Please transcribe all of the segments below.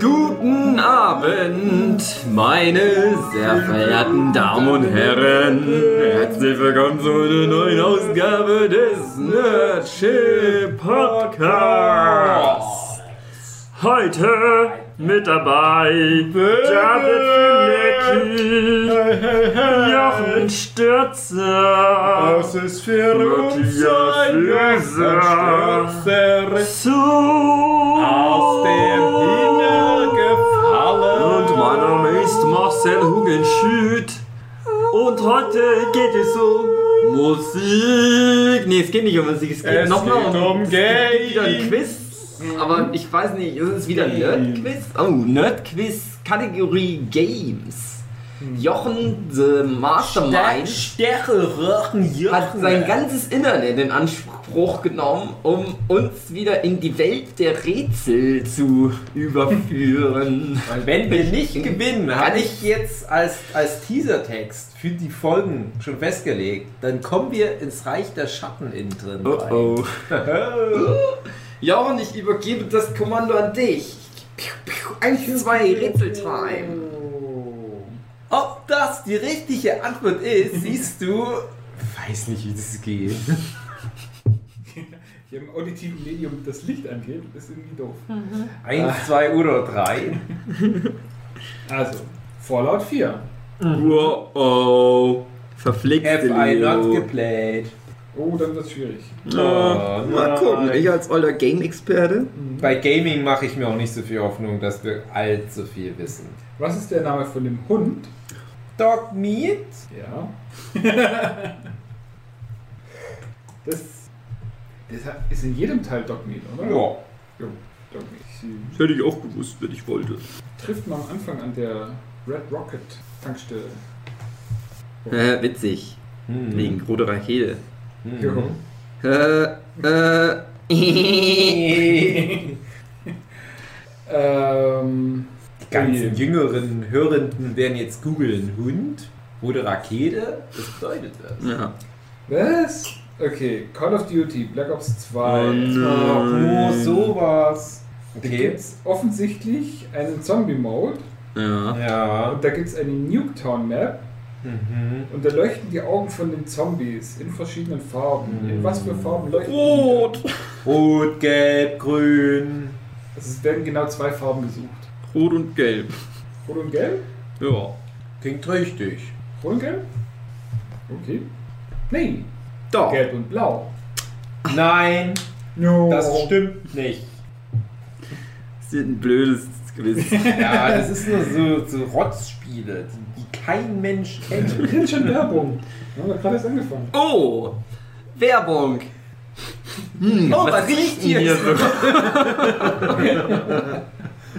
Guten Abend, meine sehr verehrten Damen und Herren. Herzlich willkommen zu einer neuen Ausgabe des Nerdship Podcasts. Heute mit dabei David Filecki, Jochen Stürzer, Das ist für Matthias Löser. Aus dem ist Marcel Hugenschütt. Und heute geht es um Musik. Nee, es geht nicht um Musik, es geht nochmal um, um es gibt wieder ein. Quiz. Aber ich weiß nicht, ist es wieder ein Nerd-Quiz? Oh, Nerd-Quiz, Kategorie Games. Jochen, the Mastermind, hat sein ganzes Internet in Anspruch genommen, um uns wieder in die Welt der Rätsel zu überführen. Und wenn wir nicht Ich- gewinnen, habe ich- jetzt als, als Teasertext für die Folgen schon festgelegt, dann kommen wir ins Reich der Schatten innen drin. Oh rein. oh. Jochen, ich übergebe das Kommando an dich. Eins, zwei, Rätseltime. Ob das die richtige Antwort ist, siehst du. Weiß nicht, wie das geht. Hier im auditiven Medium das Licht angeht, ist irgendwie doof. Eins, zwei oder drei. Also, Fallout 4. Wow, oh. Verflixte Have I not geplayed? Oh, dann wird's schwierig. Ja, mal gucken, ich als alter Game-Experte. Bei Gaming mache ich mir auch nicht so viel Hoffnung, dass wir allzu viel wissen. Was ist der Name von dem Hund? Dog Meat? Ja. das, das ist in jedem Teil Dogmeat, oder? Ja. Jo, Dogmeat. Sie Das hätte ich auch gewusst, wenn ich wollte. trifft man am Anfang an der Red Rocket Tankstelle. Äh, witzig. Hm. Wegen rote Rakete. Jo. Äh, äh. Die Ähm, ganzen jüngeren Hörenden werden jetzt googeln. Hund? Rote Rakete? Was bedeutet das? ja. was? Okay, Call of Duty, Black Ops 2. Oh no. Ach, oh, sowas. Da Okay. gibt es offensichtlich einen Zombie-Mode Ja. Ja. und da gibt es eine Nuketown-Map Mhm. und da leuchten die Augen von den Zombies in verschiedenen Farben. In was für Farben leuchten Rot. Rot, gelb, grün. Also es werden genau zwei Farben gesucht. Rot und gelb. Rot und Gelb? Ja. Klingt richtig. Rot und Gelb? Okay. Nee, Doch. Gelb und Blau. Nein, No. das stimmt nicht. Das ist ein blödes Quiz. Ja, das ist nur so, so Rotzspiele, die, die kein Mensch kennt. Wir kriegen schon Werbung. Wir haben ja gerade erst angefangen. Oh! Werbung! Hm, Oh, was riecht hier hier so?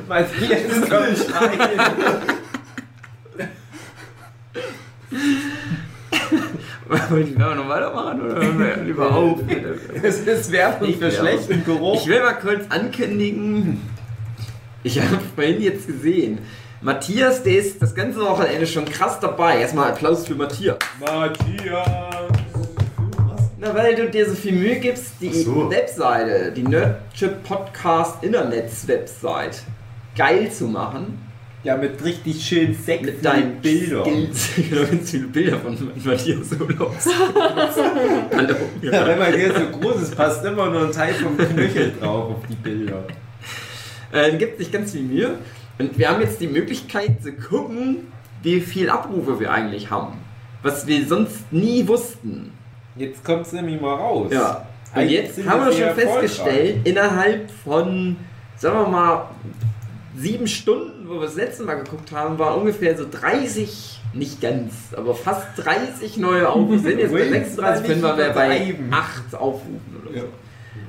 Was hier ist so Schreien. Wollen Werbung noch weitermachen oder hören wir lieber auf? Es ist Werbung für schlechten Geruch. Ich will mal kurz ankündigen. Ich habe vorhin jetzt gesehen. Matthias, der ist das ganze Wochenende schon krass dabei. Erstmal Applaus für Matthias. Matthias. Na, weil du dir so viel Mühe gibst, die so. Webseite, die Nerdchip Podcast Internets Website, geil zu machen. Ja, mit richtig schön sexy Mit deinen Bildern. Skills. Genau, ganz viele Bilder von Matthias Urlaubs. Hallo. Ja, wenn man hier so groß ist, passt immer nur ein Teil vom Knöchel drauf auf die Bilder. Äh, gibt sich ganz viel Mühe. Und wir haben jetzt die Möglichkeit zu gucken, wie viel Abrufe wir eigentlich haben. Was wir sonst nie wussten. Jetzt kommt es nämlich mal raus. Ja. Und jetzt sind haben wir schon festgestellt, innerhalb von, sagen wir mal, sieben Stunden, wo wir das letzte Mal geguckt haben, waren ungefähr so 30, nicht ganz, aber fast 30 neue Aufrufe. sind jetzt bei Ui, 36, können wir bei übertreiben. 8 Aufrufen oder Ja. so.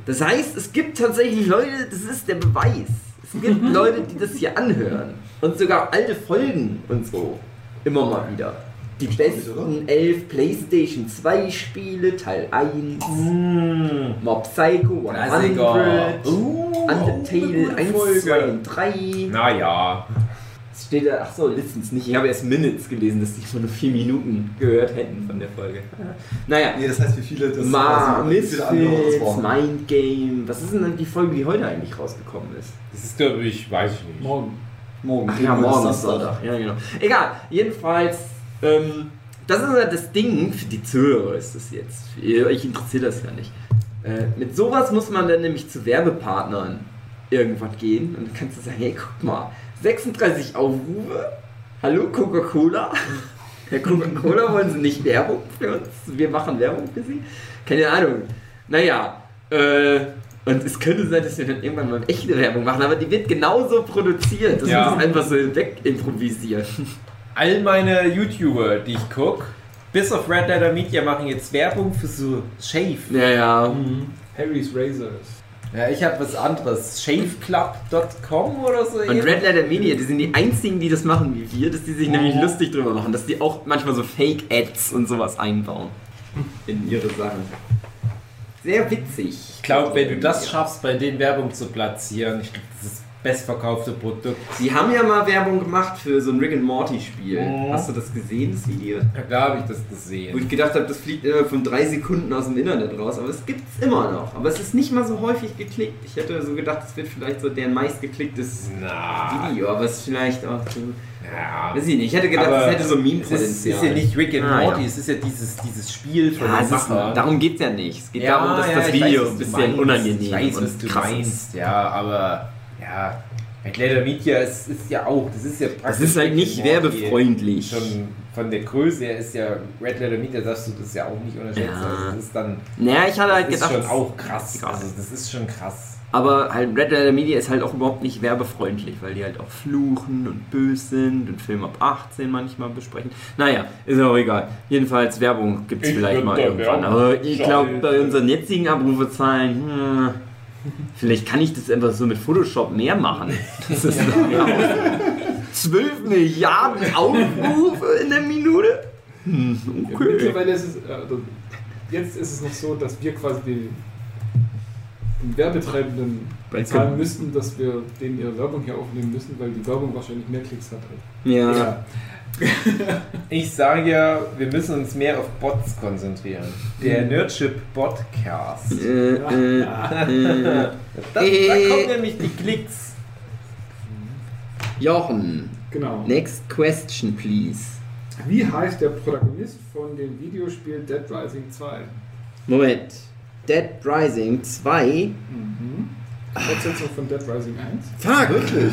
Das heißt, es gibt tatsächlich Leute, das ist der Beweis. Es gibt Leute, die das hier anhören. Und sogar alte Folgen und so. Immer mal wieder. Die besten 11 PlayStation 2 Spiele, Teil 1, Mmh. Mob Psycho 100, Uh, Undertale 1, 2 und 3, Naja. Es steht da, ach so, Listens nicht. Ich habe erst Minutes gelesen, dass die schon nur vier Minuten gehört hätten von der Folge. Naja. Nee, das heißt, wie viele das Ma, Misfits, Mind Game. Was ist denn die Folge, die heute eigentlich rausgekommen ist? Das ist, glaube ich, weiß ich nicht. Morgen. Morgen. Ach ja, morgen ist Sonntag. Ja, genau. Egal, jedenfalls, ähm, das ist ja das Ding, für die Zuhörer ist das jetzt. Für euch interessiert das ja nicht. Äh, mit sowas muss man dann nämlich zu Werbepartnern irgendwann gehen und dann kannst du sagen, hey, guck mal, 36 Aufrufe, hallo Coca-Cola. Herr Coca-Cola wollen sie nicht Werbung für uns? Wir machen Werbung für sie? Keine Ahnung. Naja, äh, und es könnte sein, dass wir dann irgendwann mal echte Werbung machen, aber die wird genauso produziert. Das ja. ist einfach so wegimprovisieren. All meine YouTuber, die ich gucke, bis auf Red Letter Media, machen jetzt Werbung für so Shave. Ja, ja. Mhm. Harry's Razors. Ja, ich habe was anderes. Shaveclub.com oder so. Und Red Letter Media, die sind die einzigen, die das machen wie wir, dass die sich oh. nämlich lustig drüber machen, dass die auch manchmal so Fake-Ads und sowas einbauen in ihre Sachen. Sehr witzig. Ich glaube, wenn du das schaffst, bei denen Werbung zu platzieren, ich glaube, das ist bestverkaufte Produkt. Sie haben ja mal Werbung gemacht für so ein Rick and Morty Spiel. Oh. Hast du das gesehen, das Video? Ja, klar habe ich das gesehen. Wo ich gedacht habe, das fliegt immer von drei Sekunden aus dem Internet raus. Aber es gibt es immer noch. Aber es ist nicht mal so häufig geklickt. Ich hätte so gedacht, es wird vielleicht so deren meistgeklicktes Na. Video. Aber es ist vielleicht auch so. Ja. Weiß ich nicht. Ich hätte gedacht, es hätte so Meme-Potenzial. Es ist ja nicht Rick and ah, Morty, ja. es ist ja dieses, dieses Spiel von ja, Machern. Darum geht es ja nicht. Es geht ja, darum, dass das Video weiß, ein bisschen unangenehm ist. Ich weiß, was du meinst, ja, aber ja, Leather Media ist, ist ja auch, das ist ja praktisch. Das ist halt nicht werbefreundlich. Schon von der Größe her ist ja Red Leather Media, darfst du das ja auch nicht unterschätzen. Ja. Also das ist dann. Naja, ich hatte halt gedacht. Das ist schon auch krass. krass. Also das ist schon krass. Aber halt Red Leather Media ist halt auch überhaupt nicht werbefreundlich, weil die halt auch fluchen und böse sind und Film ab 18 manchmal besprechen. Naja, ist auch egal. Jedenfalls Werbung gibt es vielleicht mal irgendwann. Aber ich glaube, bei unseren jetzigen Abrufezahlen. Hm, Vielleicht kann ich das einfach so mit Photoshop mehr machen. Das ist ja. 12 Milliarden Aufrufe in der Minute? Hm, okay. Mittlerweile ist es, also jetzt ist es noch so, dass wir quasi den, den Werbetreibenden bezahlen müssten, dass wir denen ihre Werbung hier aufnehmen müssen, weil die Werbung wahrscheinlich mehr Klicks hat. Ja. ja. ich sage ja, wir müssen uns mehr auf Bots konzentrieren. Der mhm. Nerdship Podcast. Äh, äh, äh. da, da kommen nämlich die Klicks. Jochen. Genau. Next question, please. Wie heißt der Protagonist von dem Videospiel Dead Rising 2? Moment. Dead Rising 2? Mhm. Fortsetzung von Dead Rising 1? Fuck! Wirklich?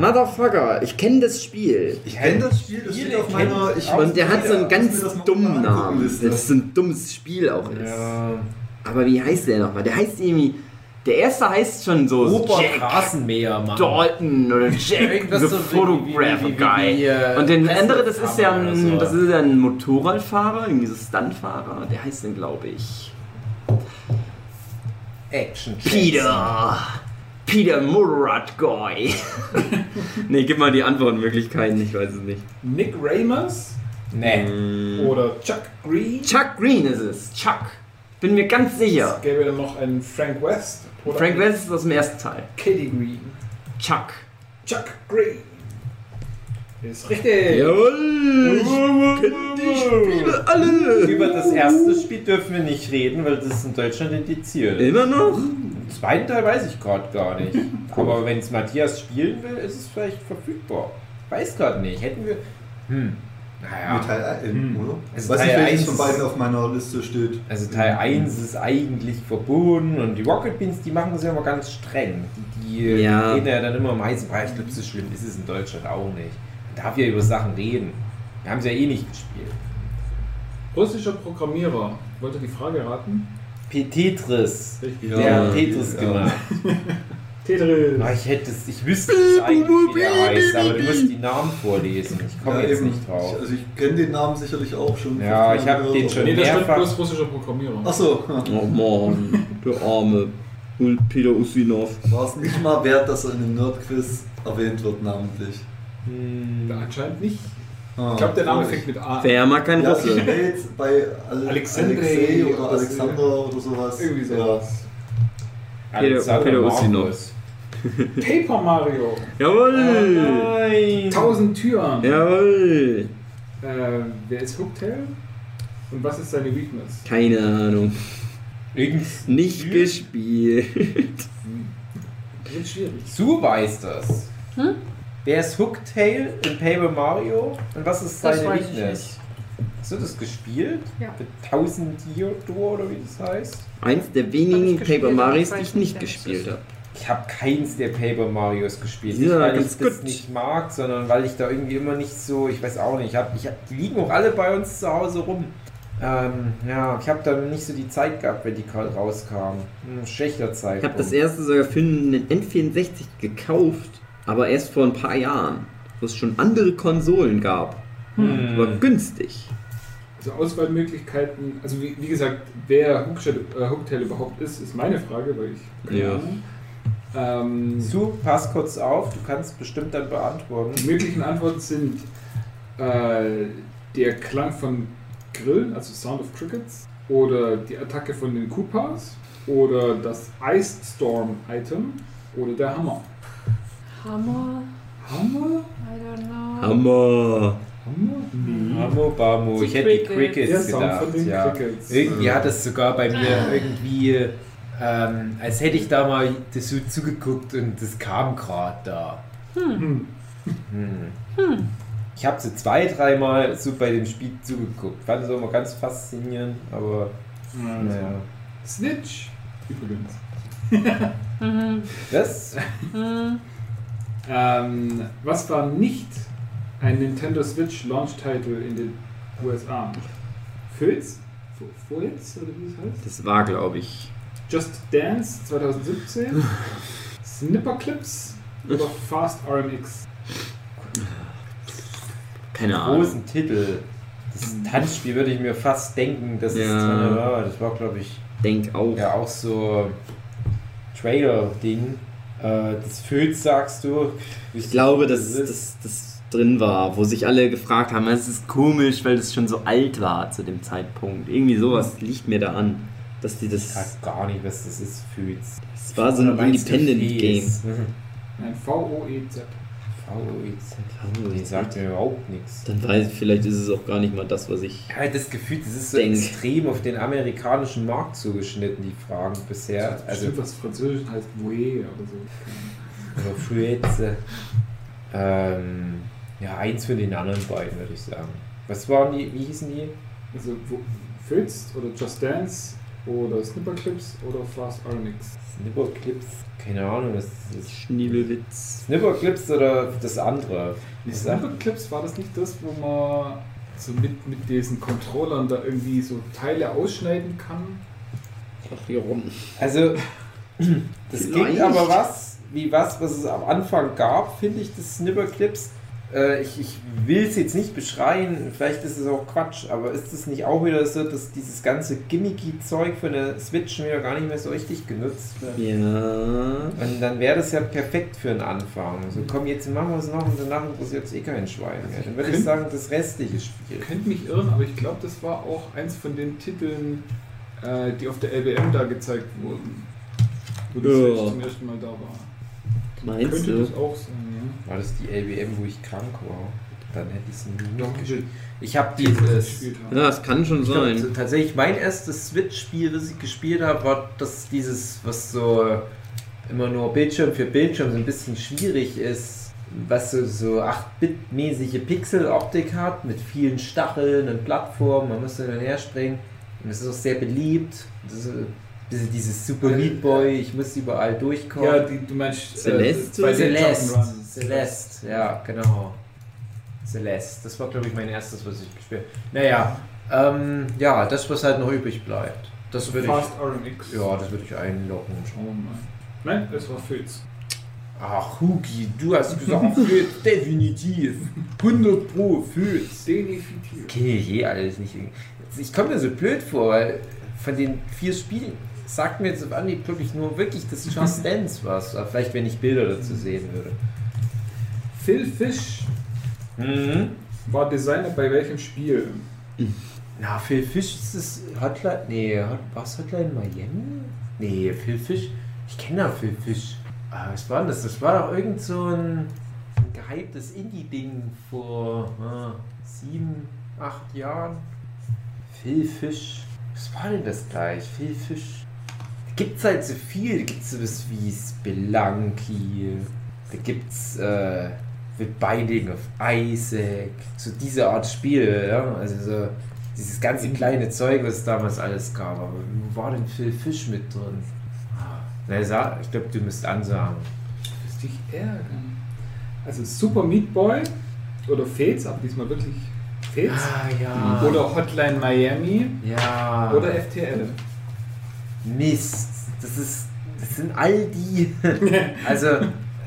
Motherfucker, ich kenne das Spiel. Ich kenne das Spiel, das steht auf meiner. Ich und der hat so einen ganz dummen Namen. Das ist so ein dummes Spiel auch ist. Ja. Aber wie heißt der nochmal? Der heißt irgendwie. Der erste heißt schon so Robert Jack Rasenmäher, Mann. Dalton oder Jack the so Photograph Guy. Wie, wie, und der andere, das ist ja ein, so. das ist ja ein Motorradfahrer, irgendwie so Stuntfahrer. Der heißt dann, glaube ich. Action. Peter. Peter Guy. nee, gib mal die Antwortmöglichkeiten, ich weiß es nicht. Nick Ramers? Nee. Mm. Oder Chuck Green? Chuck Green ist es. Chuck. Bin mir ganz sicher. Es gäbe dann noch einen Frank West. Frank West ist aus dem ersten Teil. Katie Green. Chuck. Chuck Green. Ist richtig. Jawohl. Ich kenne die Spiele alle. Über das erste Spiel dürfen wir nicht reden, weil das ist in Deutschland indiziert. Immer noch? Den zweiten Teil weiß ich gerade gar nicht. Aber wenn es Matthias spielen will, ist es vielleicht verfügbar. Weiß gerade nicht. Hätten wir. Hm. Naja. Teil 1, hm. oder? Also weiß Teil welches von beiden auf meiner Liste steht. Also Teil 1 ist eigentlich verboten und die Rocket Beans, die machen das ja immer ganz streng. Die, die ja. gehen ja dann immer im heißen Bereich. Ich glaube, so schlimm ist es in Deutschland auch nicht. Darf ja über Sachen reden. Wir haben es ja eh nicht gespielt. Russischer Programmierer. Wollt ihr die Frage raten? Tetris. Ja, der hat Tetris ja. gemacht. Tetris. Ah, ich hätte es, ich wüsste es eigentlich, wie der heißt, aber du musst die Namen vorlesen. Ich komme ja, jetzt eben. nicht drauf. Also ich kenne den Namen sicherlich auch schon. Ja, ich habe den schon nee, mehrfach. Nee, da bloß russischer Programmierer. Achso. Oh Mann, der arme Peter Ustinov. War es nicht mal wert, dass er in dem Nerdquiz erwähnt wird, namentlich? Hm. Anscheinend nicht. Ah, ich glaube, der Name fängt mit A. Wer mag kein ja, Russe? Ich bei Ale Alexei oder Alexander oder sowas. Irgendwie sowas. Ja. Peter, Peter Ustinov. Paper Mario. Jawohl. Oh nein. Tausend Türen. Jawohl. Äh, wer ist Hooktail? Und was ist seine Weakness? Keine Ahnung. Irgends Nicht Spiel? gespielt. Wird schwierig. Du weißt das. Hm? Wer ist Hooktail in Paper Mario? Und was ist seine Weakness? Hast du das gespielt? Ja. Mit 1000 Diodor oder wie das heißt? Eins der wenigen Paper Marios, die ich nicht gespielt habe. Ich habe keins der Paper Marios gespielt. Ja, nicht, weil ich das nicht mag, sondern weil ich da irgendwie immer nicht so, ich weiß auch nicht, ich hab, ich hab, die liegen auch alle bei uns zu Hause rum. Ähm, ja, ich habe dann nicht so die Zeit gehabt, wenn die rauskamen. Hm, schlechter Zeit. Ich habe das erste sogar für einen N64 gekauft, aber erst vor ein paar Jahren, wo es schon andere Konsolen gab. Hm. Aber günstig. Also Auswahlmöglichkeiten, also wie, wie gesagt, wer Hooktail, äh, überhaupt ist, ist meine Frage, weil ich ja. Ähm, Su, pass kurz auf, du kannst bestimmt dann beantworten. Die möglichen Antworten sind äh, der Klang von Grillen, also Sound of Crickets, oder die Attacke von den Koopas, oder das Ice Storm Item, oder der Hammer. Hammer? Hammer? I don't know. Hammer. Hammer? Nee. Hammer, Bamo. Ich hätte die Crickets gedacht. Ja. Crickets. Irgendwie hat es sogar bei mir irgendwie ähm, als hätte ich da mal das so zugeguckt und das kam gerade da. Hm. Hm. Hm. Ich habe so zwei, dreimal so bei dem Spiel zugeguckt. Fand es auch immer ganz faszinierend, aber ja, naja. Snitch übrigens. das? Ähm, was war nicht ein Nintendo Switch Launch Title in den USA? Filz? Filz oder wie es heißt? Das war, glaube ich. Just Dance 2017, Snipper Clips oder Fast RMX? Keine Ahnung. Großen Titel. Das Tanzspiel würde ich mir fast denken, das ja. ist das war glaube ich. Denk auch. Ja, auch so Trailer-Ding. Äh, das Föß sagst du. Ich glaube, dass das, das drin war, wo sich alle gefragt haben, es ist komisch, weil das schon so alt war zu dem Zeitpunkt. Irgendwie sowas liegt mir da an dass die das. Ich weiß gar nicht, was das ist, Fühls. Es war so ein Independent Game. Ein V-O-E-Z. V-O-E-Z. Die sagt mir überhaupt nichts. Dann weiß ich, vielleicht ist es auch gar nicht mal das, was ich. Ja, das Gefühl, das ist so denk. extrem auf den amerikanischen Markt zugeschnitten, die Fragen bisher. Also, was Französisch heißt Voe oder so. Oder Fruetze. ähm, ja, eins von den anderen beiden, würde ich sagen. Was waren die, wie hießen die? Also, Fötz oder Just Dance oder Snipperclips oder Fast RMX? Snipperclips? Keine Ahnung, das ist. Schniebelwitz. Snipperclips oder das andere? Die Snipperclips, war das nicht das, wo man so mit, mit diesen Controllern da irgendwie so Teile ausschneiden kann? Ach, hier rum. Also, das ging aber was, wie was, was es am Anfang gab, finde ich, das Snipperclips äh, ich, ich will es jetzt nicht beschreien, vielleicht ist es auch Quatsch, aber ist es nicht auch wieder so, dass dieses ganze gimmicky Zeug für eine Switch wieder gar nicht mehr so richtig genutzt wird? Ja. Und dann wäre das ja perfekt für einen Anfang. So, komm, jetzt machen wir es noch und danach interessiert es eh kein Schwein mehr. Dann würde ich sagen, das restliche Spiel. Ich könnte mich irren, aber ich glaube, das war auch eins von den Titeln, äh, die auf der LBM da gezeigt wurden. Wo die ja. Switch zum ersten Mal da war. Meinst könnte du? das auch sein, ja. War das die LBM, wo ich krank war? Dann hätte ich es nicht gespielt. Ich habe dieses. Ja, das kann schon sein. Glaub, tatsächlich, mein erstes Switch-Spiel, das ich gespielt habe, war das dieses, was so immer nur Bildschirm für Bildschirm so ein bisschen schwierig ist, was so, so 8-Bit-mäßige Pixel-Optik hat, mit vielen Stacheln und Plattformen, man müsste dann herspringen. Und es ist auch sehr beliebt. Das ist, bisschen dieses Super Meat Boy, ich muss überall durchkommen. Ja, die, du meinst Celeste? Äh, Celeste. Celeste, ja, genau. Celeste, das war glaube ich mein erstes, was ich gespielt habe. Naja, ähm, ja, das was halt noch übrig bleibt. Das würde Fast ich, RMX. Ja, das würde ich einloggen. Schauen wir mal. Nein, es war Filz. Ach, Hugi, du hast gesagt Filz, definitiv. 100 Pro Filz. Definitiv. Kenne ich eh alles nicht. Ich komme mir so blöd vor, weil von den vier Spielen sagt mir jetzt auf Anhieb, glaube ich, nur wirklich das Just Dance was. vielleicht, wenn ich Bilder dazu sehen würde. Phil Fish mhm. war Designer bei welchem Spiel? Na, Phil Fish ist das Hotline. Nee, war es Hotline Miami? Nee, Phil Fish. Ich kenne ja Phil Fish. Ah, was war denn das? Das war doch irgend so ein, ein gehyptes Indie-Ding vor ah, sieben, acht Jahren. Phil Fisch. Was war denn das gleich? Phil Fisch. Da gibt es halt so viel. Da gibt es sowas wie Spelunky. Da gibt es äh, The Binding of Isaac. So diese Art Spiel. Ja? Also so dieses ganze kleine Zeug, was damals alles gab. Aber wo war denn Phil Fisch mit drin? Na, ich glaube, du müsst ansagen. Du wirst dich ärgern. Also Super Meat Boy oder Fates, aber diesmal wirklich Fates. Ah, ja. Oder Hotline Miami. Ja. Oder FTL. Mist. Das ist. Das sind all die. also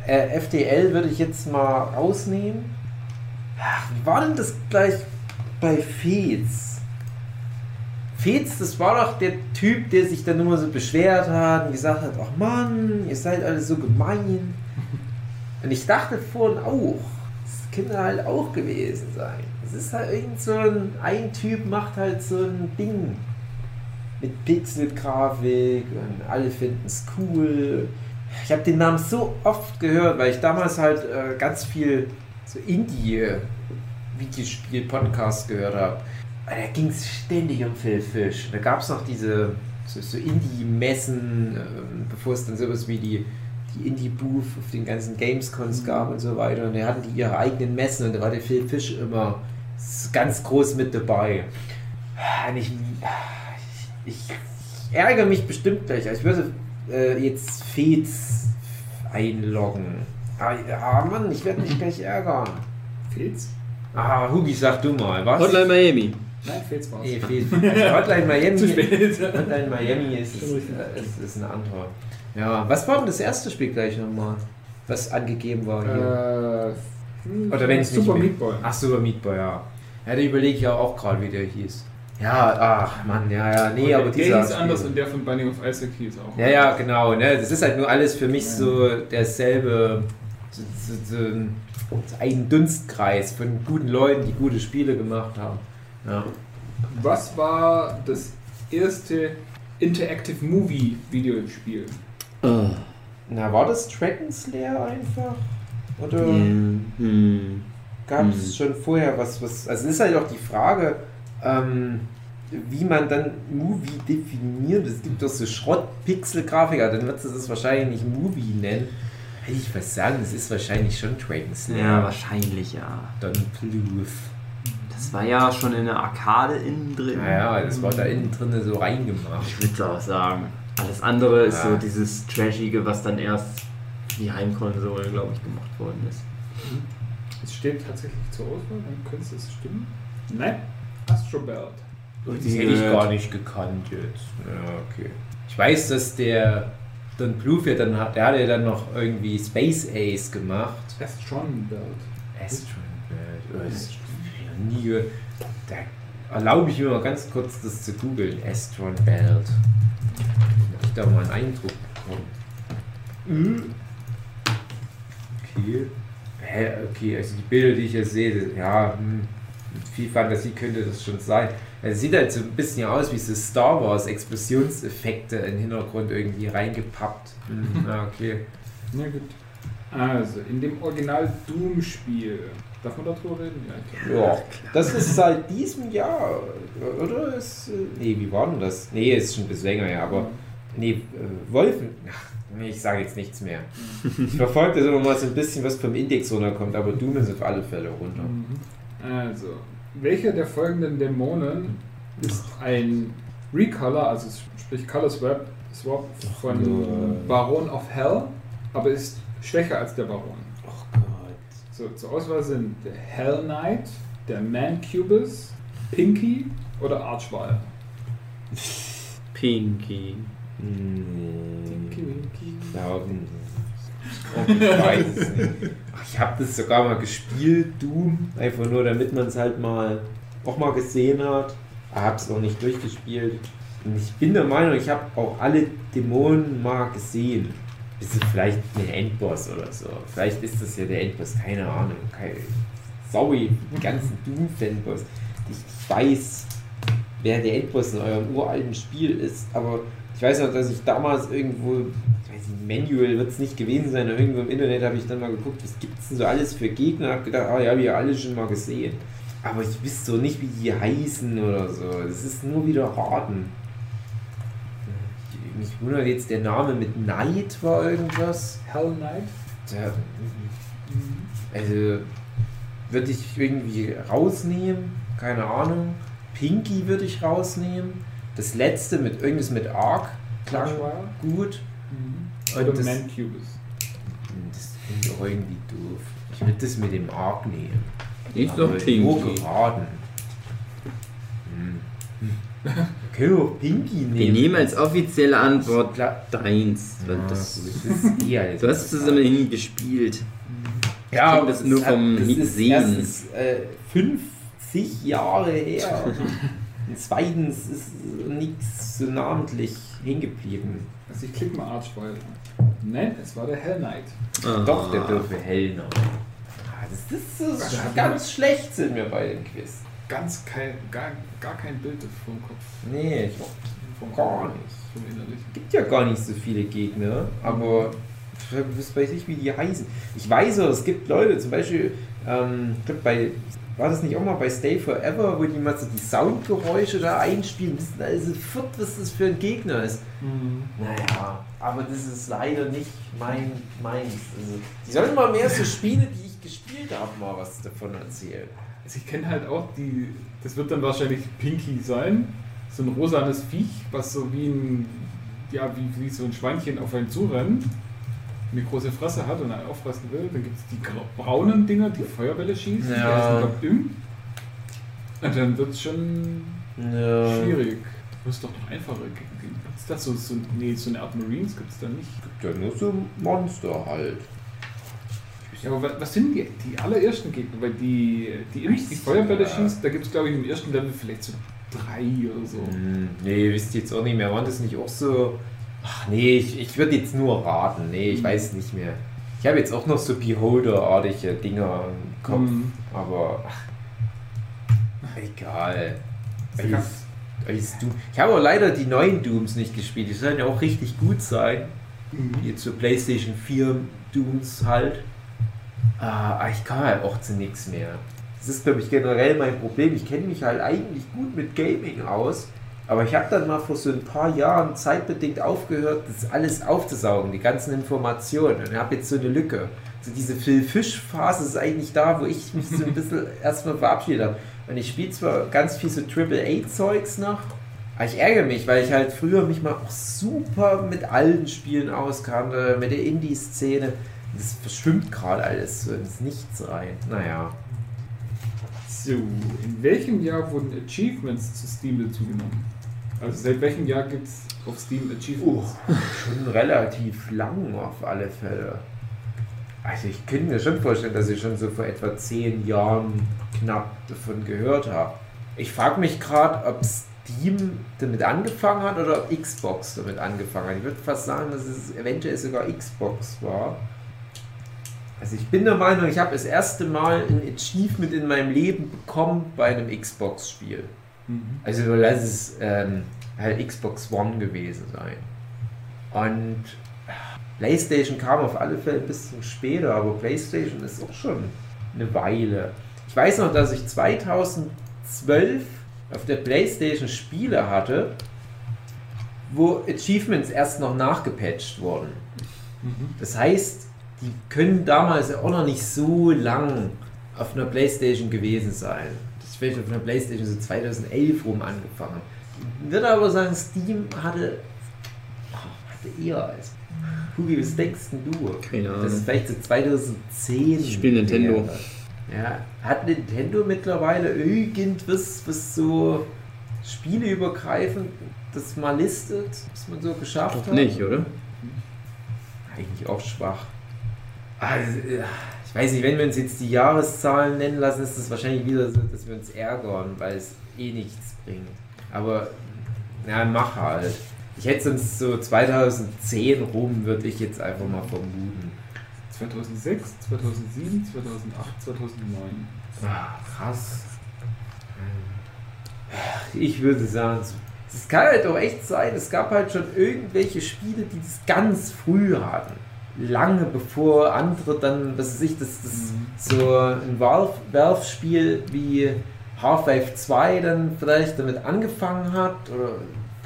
äh, FTL würde ich jetzt mal rausnehmen. Wie war denn das gleich bei Fates? Fetz, das war doch der Typ, der sich dann immer so beschwert hat und gesagt hat, ach Mann, ihr seid alle so gemein. Und ich dachte vorhin auch, das könnte halt auch gewesen sein. Es ist halt irgend so ein, ein Typ macht halt so ein Ding mit Pixel-Grafik und alle finden es cool. Ich habe den Namen so oft gehört, weil ich damals halt äh, ganz viel so Indie-Videospiel-Podcasts gehört habe. Da ging es ständig um Phil Fish. Da gab es noch diese so, so Indie-Messen, äh, bevor es dann sowas wie die, die Indie-Booth auf den ganzen Gamescons gab und so weiter. Und da hatten die ihre eigenen Messen und da war der Phil Fish immer ganz groß mit dabei. Und ich, ich, ich ärgere mich bestimmt gleich. Ich würde äh, jetzt Fez einloggen. Ah, ah Mann, ich werde mich gleich ärgern. Fez? Ah, Hugi, sag du mal, was? Hotline Miami. Nein, Fates war's. Nee, Fates. Hotline Miami. Zu spät. Hotline Miami ist, ist, ist, ist eine andere. Ja, was war denn das erste Spiel gleich nochmal, was angegeben war hier? Äh, Oder wenn es Super nicht Meat Boy. Ach, Super Meat Boy, ja. Ja, da überlege ich ja auch gerade, wie der hieß. Ja, ach Mann, ja, ja, nee, Und aber der dieser. hieß anders und der von Binding of Isaac hieß auch. Ja, ja, genau, ne? Das ist halt nur alles für mich so derselbe, so, so, so ein, so ein Dunstkreis von guten Leuten, die gute Spiele gemacht haben. Ja. Was war das erste Interactive Movie Videospiel? Oh. Na, war das Dragon Slayer einfach? Oder Hm. gab es schon vorher was, was. Also es ist halt auch die Frage, ähm, wie man dann Movie definiert. Es gibt doch so Schrott-Pixel-Grafiker, dann wird es das wahrscheinlich nicht Movie nennen. Hätte ich was sagen, es ist wahrscheinlich schon Dragon Slayer. Ja, wahrscheinlich ja. Dann Bluth. Das war ja schon in der Arkade innen drin. Naja, das war da innen drin so reingemacht. Ich würde auch sagen. Alles andere ist Ja. so dieses Trashige, was dann erst für die Heimkonsole, glaube ich, gemacht worden ist. Es steht tatsächlich zur Auswahl, dann könnte es stimmen. Nein, Astrobelt. Das hätte ich gar nicht gekannt jetzt. Ja, okay. Ich weiß, dass der Don Bluth ja dann hat, der hat ja dann noch irgendwie Space Ace gemacht. Astron Belt. Oh, ich noch nie gehört. Da erlaube ich mir mal ganz kurz das zu googeln. Astron Belt. Ich da mal einen Eindruck bekommen. Okay. Hä, okay, also die Bilder, die ich hier sehe, das- ja, hm, viel Fantasie könnte das schon sein. Es sieht halt so ein bisschen aus wie so Star Wars Explosionseffekte im Hintergrund irgendwie reingepappt. Hm, ja, okay. Na gut. Also, in dem Original Doom-Spiel. Darf man darüber reden? Ja. Ja, das ist seit diesem Jahr, oder? Ist, äh, nee, wie war denn das? Nee, ist schon ein bisschen länger, ja, aber. Nee, äh, Wolfen. Ach, nee, ich sage jetzt nichts mehr. Ich verfolge das immer mal so ein bisschen, was vom Index runterkommt, aber Doom ist auf alle Fälle runter. Mhm. Also, welcher der folgenden Dämonen ist ein Recolor, also sprich Color Swap, Swap von Gott. Baron of Hell, aber ist schwächer als der Baron? Oh Gott. So, zur Auswahl sind der Hell Knight, der Mancubus, Pinky oder Archvile. Pinky. Hm. Pinky. Ja, ich weiß es nicht. Ich habe das sogar mal gespielt, Doom, einfach nur damit man es halt mal auch mal gesehen hat. Ich habe es noch nicht durchgespielt. Und ich bin der Meinung, ich habe auch alle Dämonen mal gesehen. Bis vielleicht ein Endboss oder so. Vielleicht ist das ja der Endboss, keine Ahnung. Keine, sorry, die ganzen Doom-Fanboys. Ich, ich weiß, wer der Endboss in eurem uralten Spiel ist, aber ich weiß noch, dass ich damals irgendwo, Manual wird es nicht gewesen sein. Irgendwo im Internet habe ich dann mal geguckt, was gibt es denn so alles für Gegner. Habe gedacht, ah ja, wir alle schon mal gesehen. Aber ich wüsste so nicht, wie die heißen oder so. Es ist nur wieder Raten. Mich wundert jetzt der Name mit Knight war irgendwas. Hell Knight? Der, also würde ich irgendwie rausnehmen. Keine Ahnung. Pinky würde ich rausnehmen. Das letzte mit irgendwas mit Arc klang gut. Mhm. Oder das, finde ich auch irgendwie doof. Ich würde das mit dem Arc nehmen. Ist doch Pinky. Nur geraden. Hm. Können wir auch Pinky nehmen? Wir nehmen als offizielle Antwort deins. Ja, das, das ist eher du hast es immerhin gespielt. Ja, aber das nur vom das ist Sehen. Erstens, äh, 50 Jahre her. Und zweitens ist nichts so namentlich hängen geblieben. Also ich klicke mal Archwile Nein, es war der Hell Knight. Ah. Doch, der dürfe Hell Knight. Ah, das ist so also ganz schlecht sind wir bei dem Quiz. Ganz kein, gar, gar kein Bild vom Kopf. Nee, ich vom gar nicht. Vom Innerlichen. Gibt ja gar nicht so viele Gegner, aber ich weiß nicht, wie die heißen. Ich weiß, es gibt Leute, zum Beispiel, ähm, ich glaube bei war das nicht auch mal bei Stay Forever, wo die mal so die Soundgeräusche da einspielen, wissen also sofort, was das für ein Gegner ist. Mhm. Naja, aber das ist leider nicht mein meins. Also, die sollen mal mehr so Spiele, die ich gespielt habe, mal was davon erzählen. Also ich kenne halt auch die, das wird dann wahrscheinlich Pinky sein, so ein rosanes Viech, was so wie ein, ja, wie, wie so ein Schweinchen auf einen zurennt eine große Fresse hat und einen auffressen will. Dann gibt es die braunen Dinger, die Feuerbälle schießen. Ja. Und dann wird es schon ja. schwierig. Du musst doch noch einfacher gegen. Gibt es das so, so, nee, so eine Art Marines gibt es da nicht? Gibt ja nur so Monster halt. Ja, aber was sind die, die allerersten Gegner? Weil die, die, die, die Feuerbälle ja. schießt, da gibt es glaube ich im ersten Level vielleicht so drei oder so. Hm, nee, wisst ihr jetzt auch nicht mehr. Waren das nicht auch so Ach nee, ich, ich würde jetzt nur raten. Nee, ich mhm. weiß nicht mehr. Ich habe jetzt auch noch so Beholder-artige Dinger im Kopf, mhm. aber ach, egal. Alles, Doom. Ich habe aber leider die neuen Dooms nicht gespielt. Die sollen ja auch richtig gut sein. Mhm. Jetzt zur PlayStation 4 Dooms halt. Ah, ich kann halt auch zu nichts mehr. Das ist, glaube ich, generell mein Problem. Ich kenne mich halt eigentlich gut mit Gaming aus. Aber ich habe dann mal vor so ein paar Jahren zeitbedingt aufgehört, das alles aufzusaugen, die ganzen Informationen. Und ich habe jetzt so eine Lücke. So diese Phil-Fisch-Phase ist eigentlich da, wo ich mich so ein bisschen erstmal verabschiedet habe. Und ich spiele zwar ganz viel so Triple-A-Zeugs noch, aber ich ärgere mich, weil ich halt früher mich mal auch super mit allen Spielen auskannte, mit der Indie-Szene. Das verschwimmt gerade alles so ins Nichts rein. Naja. So, in welchem Jahr wurden Achievements zu Steam dazugenommen? Also seit welchem Jahr gibt es auf Steam Achievements? Uh, schon relativ lang auf alle Fälle. Also ich könnte mir schon vorstellen, dass ich schon so vor etwa zehn Jahren knapp davon gehört habe. Ich frage mich gerade, ob Steam damit angefangen hat oder ob Xbox damit angefangen hat. Ich würde fast sagen, dass es eventuell sogar Xbox war. Also ich bin der Meinung, ich habe das erste Mal ein Achievement in meinem Leben bekommen bei einem Xbox-Spiel. Mhm. Also lass es ähm, halt Xbox One gewesen sein. Und PlayStation kam auf alle Fälle ein bisschen später, aber PlayStation ist auch schon eine Weile. Ich weiß noch, dass ich 2012 auf der PlayStation Spiele hatte, wo Achievements erst noch nachgepatcht wurden. Mhm. Das heißt, die können damals auch noch nicht so lang auf einer PlayStation gewesen sein vielleicht auf einer Playstation so 2011 rum angefangen. Ich würde aber sagen, Steam hatte, hatte eher als. Hugi, was denkst du? Keine Ahnung. Das ist vielleicht so 2010. Ich spiele Nintendo. Ja, hat Nintendo mittlerweile irgendwas, was so spieleübergreifend das mal listet, was man so geschafft Doch hat? nicht, oder? Eigentlich auch schwach. Also, ich weiß nicht, wenn wir uns jetzt die Jahreszahlen nennen lassen, ist es wahrscheinlich wieder so, dass wir uns ärgern, weil es eh nichts bringt. Aber, na, mach halt. Ich hätte sonst so 2010 rum, würde ich jetzt einfach mal vermuten. 2006, 2007, 2008, 2009. Ach, krass. Ich würde sagen Es kann halt auch echt sein, es gab halt schon irgendwelche Spiele, die das ganz früh hatten. Lange bevor andere dann, was weiß ich, das, das mhm. so ein Valve-Spiel wie Half-Life 2 dann vielleicht damit angefangen hat oder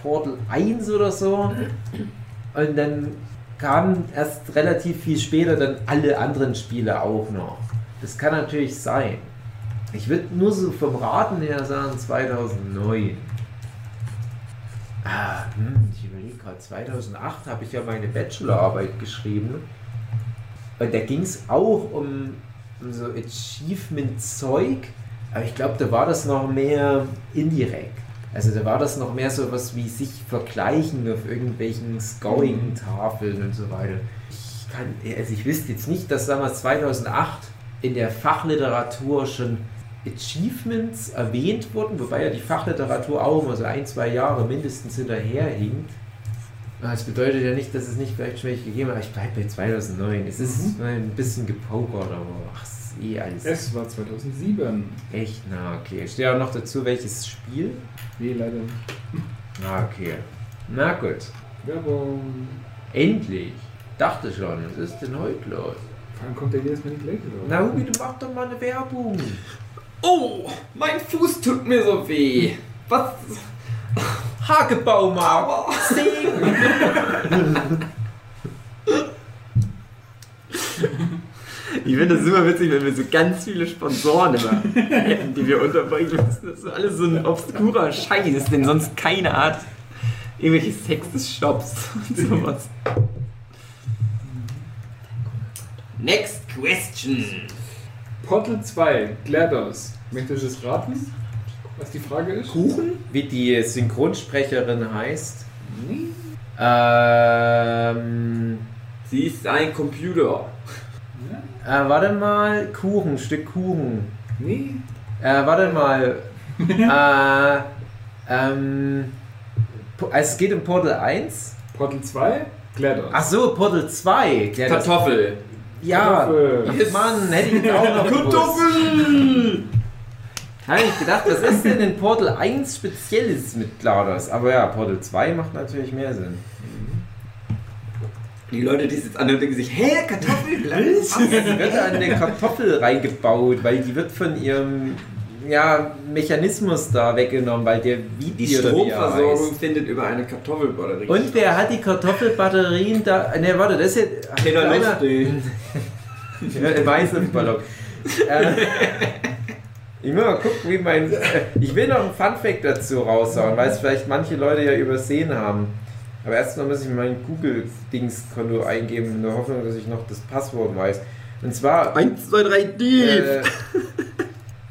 Portal 1 oder so. Und dann kamen erst relativ viel später dann alle anderen Spiele auch noch. Das kann natürlich sein. Ich würde nur so vom Raten her sagen 2009. Ah, hm, ich gerade, 2008 habe ich ja meine Bachelorarbeit geschrieben. Und da ging es auch um, um so Achievement-Zeug. Aber ich glaube, da war das noch mehr indirekt. Also da war das noch mehr so was wie sich vergleichen auf irgendwelchen Scoring-Tafeln und so weiter. Ich kann, also ich wüsste jetzt nicht, dass damals 2008 in der Fachliteratur schon Achievements erwähnt wurden, wobei ja die Fachliteratur auch immer so ein, zwei Jahre mindestens hinterherhinkt. Das bedeutet ja nicht, dass es nicht vielleicht schon welche gegeben hat. Ich bleibe bei 2009. Es ist mhm. ein bisschen gepokert, aber ach, es ist eh alles. Es war 2007. Echt? Na, okay. Steht auch noch dazu, welches Spiel? Nee, leider nicht. Na, okay. Na gut. Werbung. Endlich. Dachte schon, was ist denn heute los? Wann kommt der jedes Mal nicht gleich los? Na, Hubi, du mach doch mal eine Werbung. Oh, mein Fuß tut mir so weh. Was? Hagebaumarkt. Segen. Ich finde das super witzig, wenn wir so ganz viele Sponsoren immer hätten, die wir unterbringen müssen. Das ist alles so ein obskurer Scheiß, den sonst keiner hat. Irgendwelche Sex des Shops und sowas. Next question. Portal 2, GLaDOS. Möchtest du es raten? Was die Frage ist? Kuchen? Wie die Synchronsprecherin heißt? Nee. Ähm. Sie ist ein Computer. Ja. Äh, warte mal, Kuchen, Stück Kuchen. Nee. Äh, warte mal. äh, ähm. Also es geht um Portal 1. Portal 2? GLaDOS. Ach so, Portal 2. GLaDOS. Kartoffel. Ja, yes. Mann, hätte ich auch noch Kartoffel! Habe ich gedacht, was ist denn in Portal 1 Spezielles mit GLaDOS? Aber ja, Portal 2 macht natürlich mehr Sinn. Die Leute, die es jetzt anhören, denken sich, hä, Kartoffel? Was? Die wird an eine Kartoffel reingebaut, weil die wird von ihrem ja, Mechanismus da weggenommen, weil der wie Die Stromversorgung findet über eine Kartoffelbatterie Und wer hat die Kartoffelbatterien da? Ne, warte, das ist jetzt. Peter Lustig. weiße Ballon. ich will mal gucken, wie mein. Ich will noch ein Funfact dazu raushauen, weil es vielleicht manche Leute ja übersehen haben. Aber erstmal muss ich mein Google-Dings-Konto eingeben, in der Hoffnung, dass ich noch das Passwort weiß. Und zwar. 1, 2, 3, Dieb! Äh,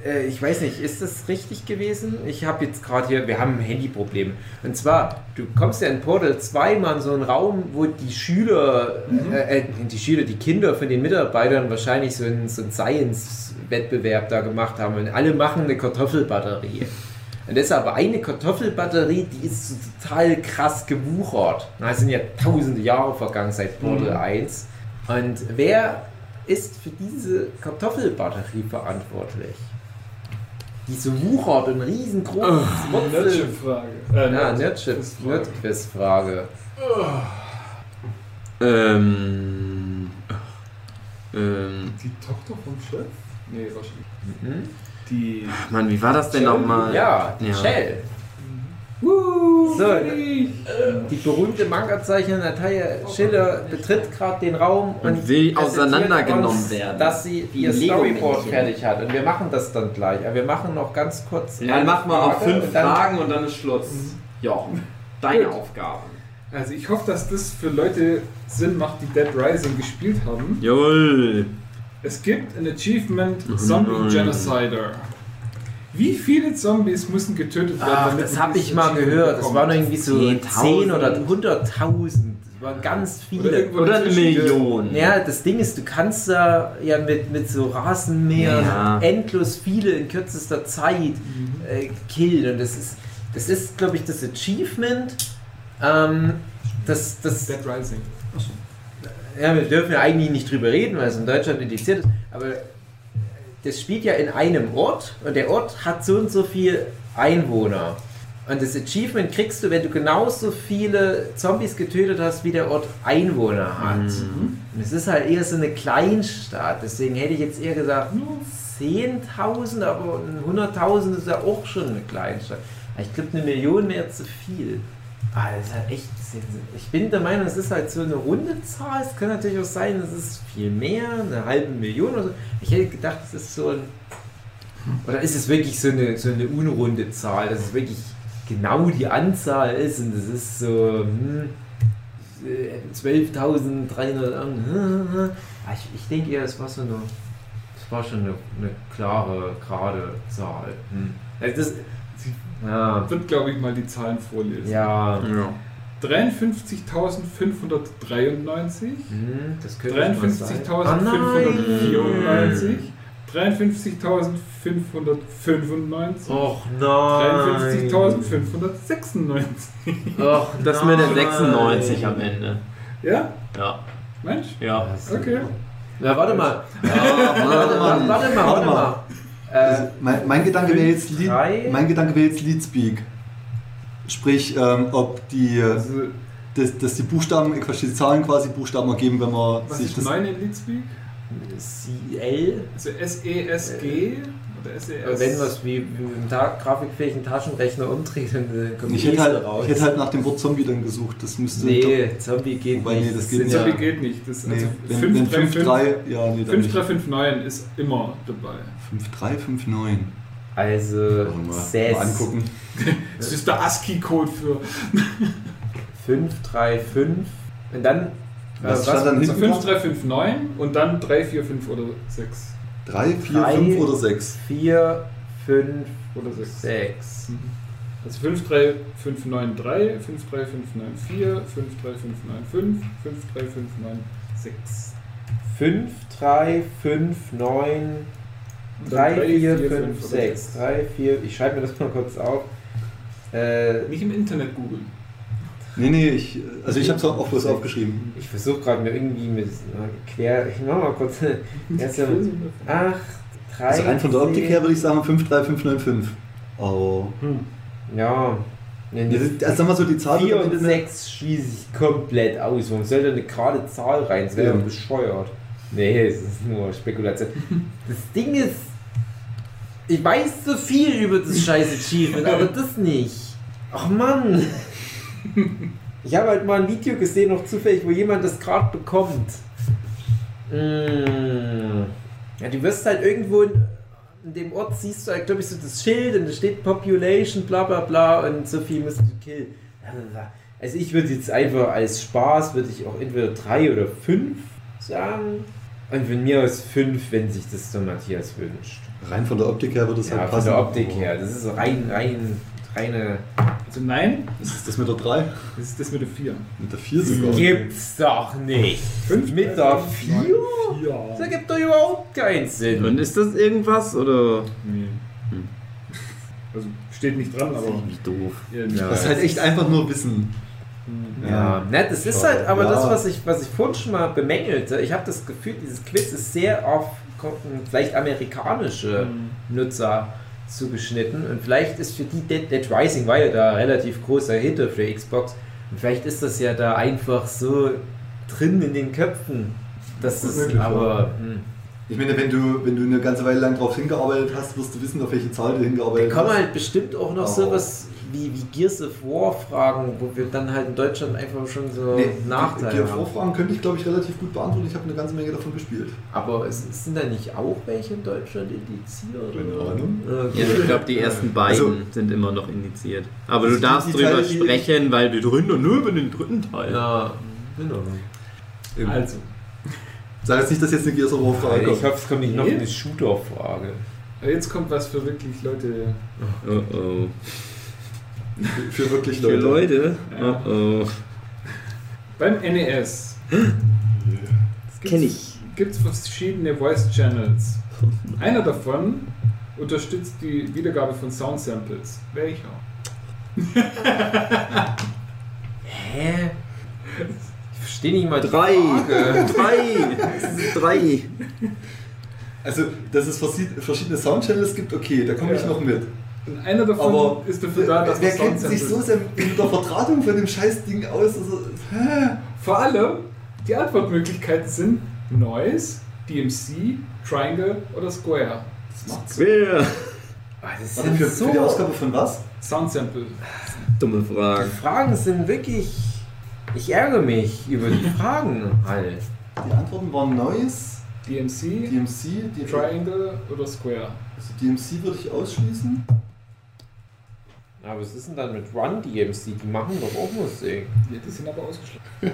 äh, ich weiß nicht, ist das richtig gewesen? Ich habe jetzt gerade hier, wir haben ein Handyproblem. Und zwar, du kommst ja in Portal 2 mal in so einen Raum, wo die Schüler, mhm. äh, äh die Schüler, die Kinder von den Mitarbeitern wahrscheinlich so einen, so einen Science-Wettbewerb da gemacht haben. Und alle machen eine Kartoffelbatterie. Und das ist aber eine Kartoffelbatterie, die ist so total krass gewuchert. Es sind ja tausende Jahre vergangen seit Portal mhm. 1. Und wer ist für diese Kartoffelbatterie verantwortlich? Diese wuchert und riesengroß. Oh, Nerdchip-Frage. Äh, ja, Nerdquiz-Frage. Oh. Ähm, ähm. Die Tochter vom Chef? Nee, wahrscheinlich. Mhm. Die. Ach Mann, wie war das denn nochmal? Ja, ja. Shell. So, die berühmte Manga-Zeichnerin Natalia Schiller betritt gerade den Raum und, und will auseinandergenommen werden. Dass sie ihr Storyboard fertig hat. Und wir machen das dann gleich. Aber wir machen noch ganz kurz. Ja, dann machen wir auch fünf und Fragen und dann ist Schluss. Mhm. Ja, deine Aufgabe. Also ich hoffe, dass das für Leute Sinn macht, die Dead Rising gespielt haben. Jawohl. Es gibt ein Achievement Zombie Genocider. Wie viele Zombies müssen getötet werden? Ach, das habe ich mal gehört. Das waren irgendwie so 10 oder 100.000. Das waren ganz viele. Oder, oder eine Million. Ja, das Ding ist, du kannst da ja mit, mit so Rasenmähern ja. endlos viele in kürzester Zeit mhm. äh, killen. Und das ist, das ist glaube ich, das Achievement. Ähm, das, das, Dead Rising. Achso. Ja, wir dürfen ja eigentlich nicht drüber reden, weil es in Deutschland indiziert ist. Aber das spielt ja in einem Ort und der Ort hat so und so viele Einwohner. Und das Achievement kriegst du, wenn du genauso viele Zombies getötet hast, wie der Ort Einwohner hat. Mhm. Und es ist halt eher so eine Kleinstadt. Deswegen hätte ich jetzt eher gesagt, nur 10.000, aber 100.000 ist ja auch schon eine Kleinstadt. Ich glaube, eine Million wäre zu viel. Ah, halt echt. Ich bin der Meinung, es ist halt so eine runde Zahl. Es kann natürlich auch sein, es ist viel mehr, eine halbe Million oder so. Ich hätte gedacht, es ist so ein. Oder ist es wirklich so eine, so eine unrunde Zahl, dass es wirklich genau die Anzahl ist und es ist so hm, 12.300. Hm, ich, ich denke eher, es war so eine. Es war schon eine, eine klare, gerade Zahl. Hm. Also das, ja. Wird, glaube ich, mal die Zahlen vorlesen. Ja. ja. 53.593, mhm, 53.594, 53.595, Och nein. 53.596. Och, das mit der 96 am Ende. Ja? Ja. Mensch? Ja. Okay. Ja, warte mal. Ja, warte, warte, mal, warte mal, warte mal. Also mein, mein, Gedanke wäre jetzt, Lead, mein Gedanke wäre jetzt Leadspeak. Sprich, ähm, ob die, also, dass, dass die Buchstaben, ich verstehe die Zahlen quasi Buchstaben ergeben, wenn man was sich ist das. meine Leadspeak? CL? Also S-E-S-G? SES? Wenn was wie, wie ta grafikfähigen Taschenrechner umdreht, dann kommt ich hätte, halt, raus. ich hätte halt nach dem Wort Zombie dann gesucht. Das müsste nee, Zombie geht nicht. Nee, das geht Zombie ja. geht nicht. Das, nee, also wenn, 5, wenn 5, 3, 3, ja, nee, 5359 ist immer dabei. 5359. Also, mal, mal angucken. das ist der ASCII-Code für 535 und dann was, was dann also 5359 und dann 345 oder 6. 3, 4, 5 oder 6? 4, 5 oder 6. 6. Mhm. Also 53593, 53594, 53595, 53596. 5, 3, 5, 9, 3, 4, 5, 6. 3, 4, ich schreibe mir das mal kurz auf. Äh, Nicht im Internet googeln. Nee, nee, ich, also ich habe es auch bloß aufgeschrieben. Ich versuche gerade mir irgendwie mit quer. Ich mach mal kurz. 8, 3. Also rein von der Optik her würde ich sagen 53595. Oh. Hm. Ja. Nee, nee, also sag mal so die Zahl. 4 und 6 schließe ich komplett aus. Warum soll da eine gerade Zahl rein? Das wäre ja. bescheuert. Nee, es ist nur Spekulation. Das Ding ist, ich weiß so viel über das scheiße Achievement, aber das nicht. Ach Mann. Ich habe halt mal ein Video gesehen, noch zufällig, wo jemand das gerade bekommt. Mm. Ja, du wirst halt irgendwo in, in dem Ort, siehst du halt, glaube ich, so das Schild und da steht Population, bla bla bla und so viel musst du killen. Also ich würde jetzt einfach als Spaß, würde ich auch entweder drei oder fünf sagen. Und von mir aus fünf, wenn sich das der Matthias wünscht. Rein von der Optik her würde es ja, halt passen. Von der Optik her, das ist rein, rein reine. Also nein. Das ist das mit der 3? Das ist das mit der 4. Mit der 4 sogar. Gibt's doch nicht. 5 mit der 4? Das ergibt doch überhaupt keinen Sinn. Und ist das irgendwas oder? Nee. Hm. Also steht nicht dran, aber. Das ist doof. Ja, das ist halt echt einfach nur Wissen. Ja, ja. Ne, das ist halt aber ja. das, was ich, was ich vorhin schon mal bemängelte. Ich habe das Gefühl, dieses Quiz ist sehr auf vielleicht amerikanische mhm. Nutzer zugeschnitten. Und vielleicht ist für die Dead, Dead Rising war ja da relativ großer Hitter für Xbox. Und vielleicht ist das ja da einfach so drin in den Köpfen. Das, ist aber. Hm. Ich meine, wenn du, wenn du eine ganze Weile lang drauf hingearbeitet hast, wirst du wissen, auf welche Zahl du hingearbeitet hast. Da kann man halt bestimmt auch noch oh. sowas wie, wie Gears of War fragen, wo wir dann halt in Deutschland einfach schon so nee, Nachteile Gears of War Fragen könnte ich, glaube ich, relativ gut beantworten. Ich habe eine ganze Menge davon gespielt. Aber es, sind da nicht auch welche in Deutschland indiziert? Keine Ahnung. Okay. Ja, ich glaube, die ersten beiden also, sind immer noch indiziert. Aber also du darfst drüber Teile, sprechen, weil wir drin und nur über den dritten Teil. Ja, genau. Also. Sag jetzt nicht, dass jetzt eine Gears of War Frage kommt. Ich hoffe, es kommt nicht noch eine Shooter-Frage. Jetzt kommt was für wirklich Leute. Oh oh. Für wirklich Leute. Für Leute? Ja. Oh oh. Beim NES. Kenne ich. Gibt es verschiedene Voice Channels. Einer davon unterstützt die Wiedergabe von Sound Samples. Welcher? Hä? Ich verstehe nicht mal drei. drei. drei. Also, dass es verschiedene Soundchannels gibt, okay, da komme ja. ich noch mit. Und einer davon aber ist dafür da, dass Wer kennt sich so sehr in der Vertratung von dem Scheißding aus? Also, Vor allem, die Antwortmöglichkeiten sind Noise, DMC, Triangle oder Square. Das macht Square. Ah, das sind für, so für die Ausgabe von was? Soundsample. Dumme Fragen. Die Fragen sind wirklich. Ich ärgere mich über die Fragen halt. Die Antworten waren Noise, DMC, DMC, die Triangle oder Square. Also DMC würde ich ausschließen. Aber was ist denn dann mit Run DMC? Die machen doch auch Musik. Ja, die sind aber ausgeschlossen.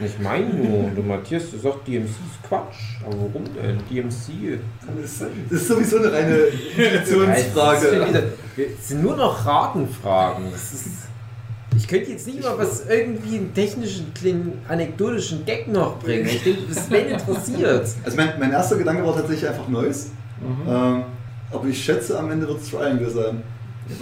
Ich meine nur, du Matthias, du sagst DMC ist Quatsch. Aber warum denn? DMC. Das ist sowieso eine reine Intuitionsfrage. Es sind nur noch Ratenfragen. Das ist, ich könnte jetzt nicht mal was irgendwie einen technischen, kleinen, anekdotischen Gag noch bringen. Ich denke, das wäre interessiert. Also mein, mein erster Gedanke war tatsächlich einfach Neues. Mhm. Ähm, aber ich schätze, am Ende wird es Triangle sein.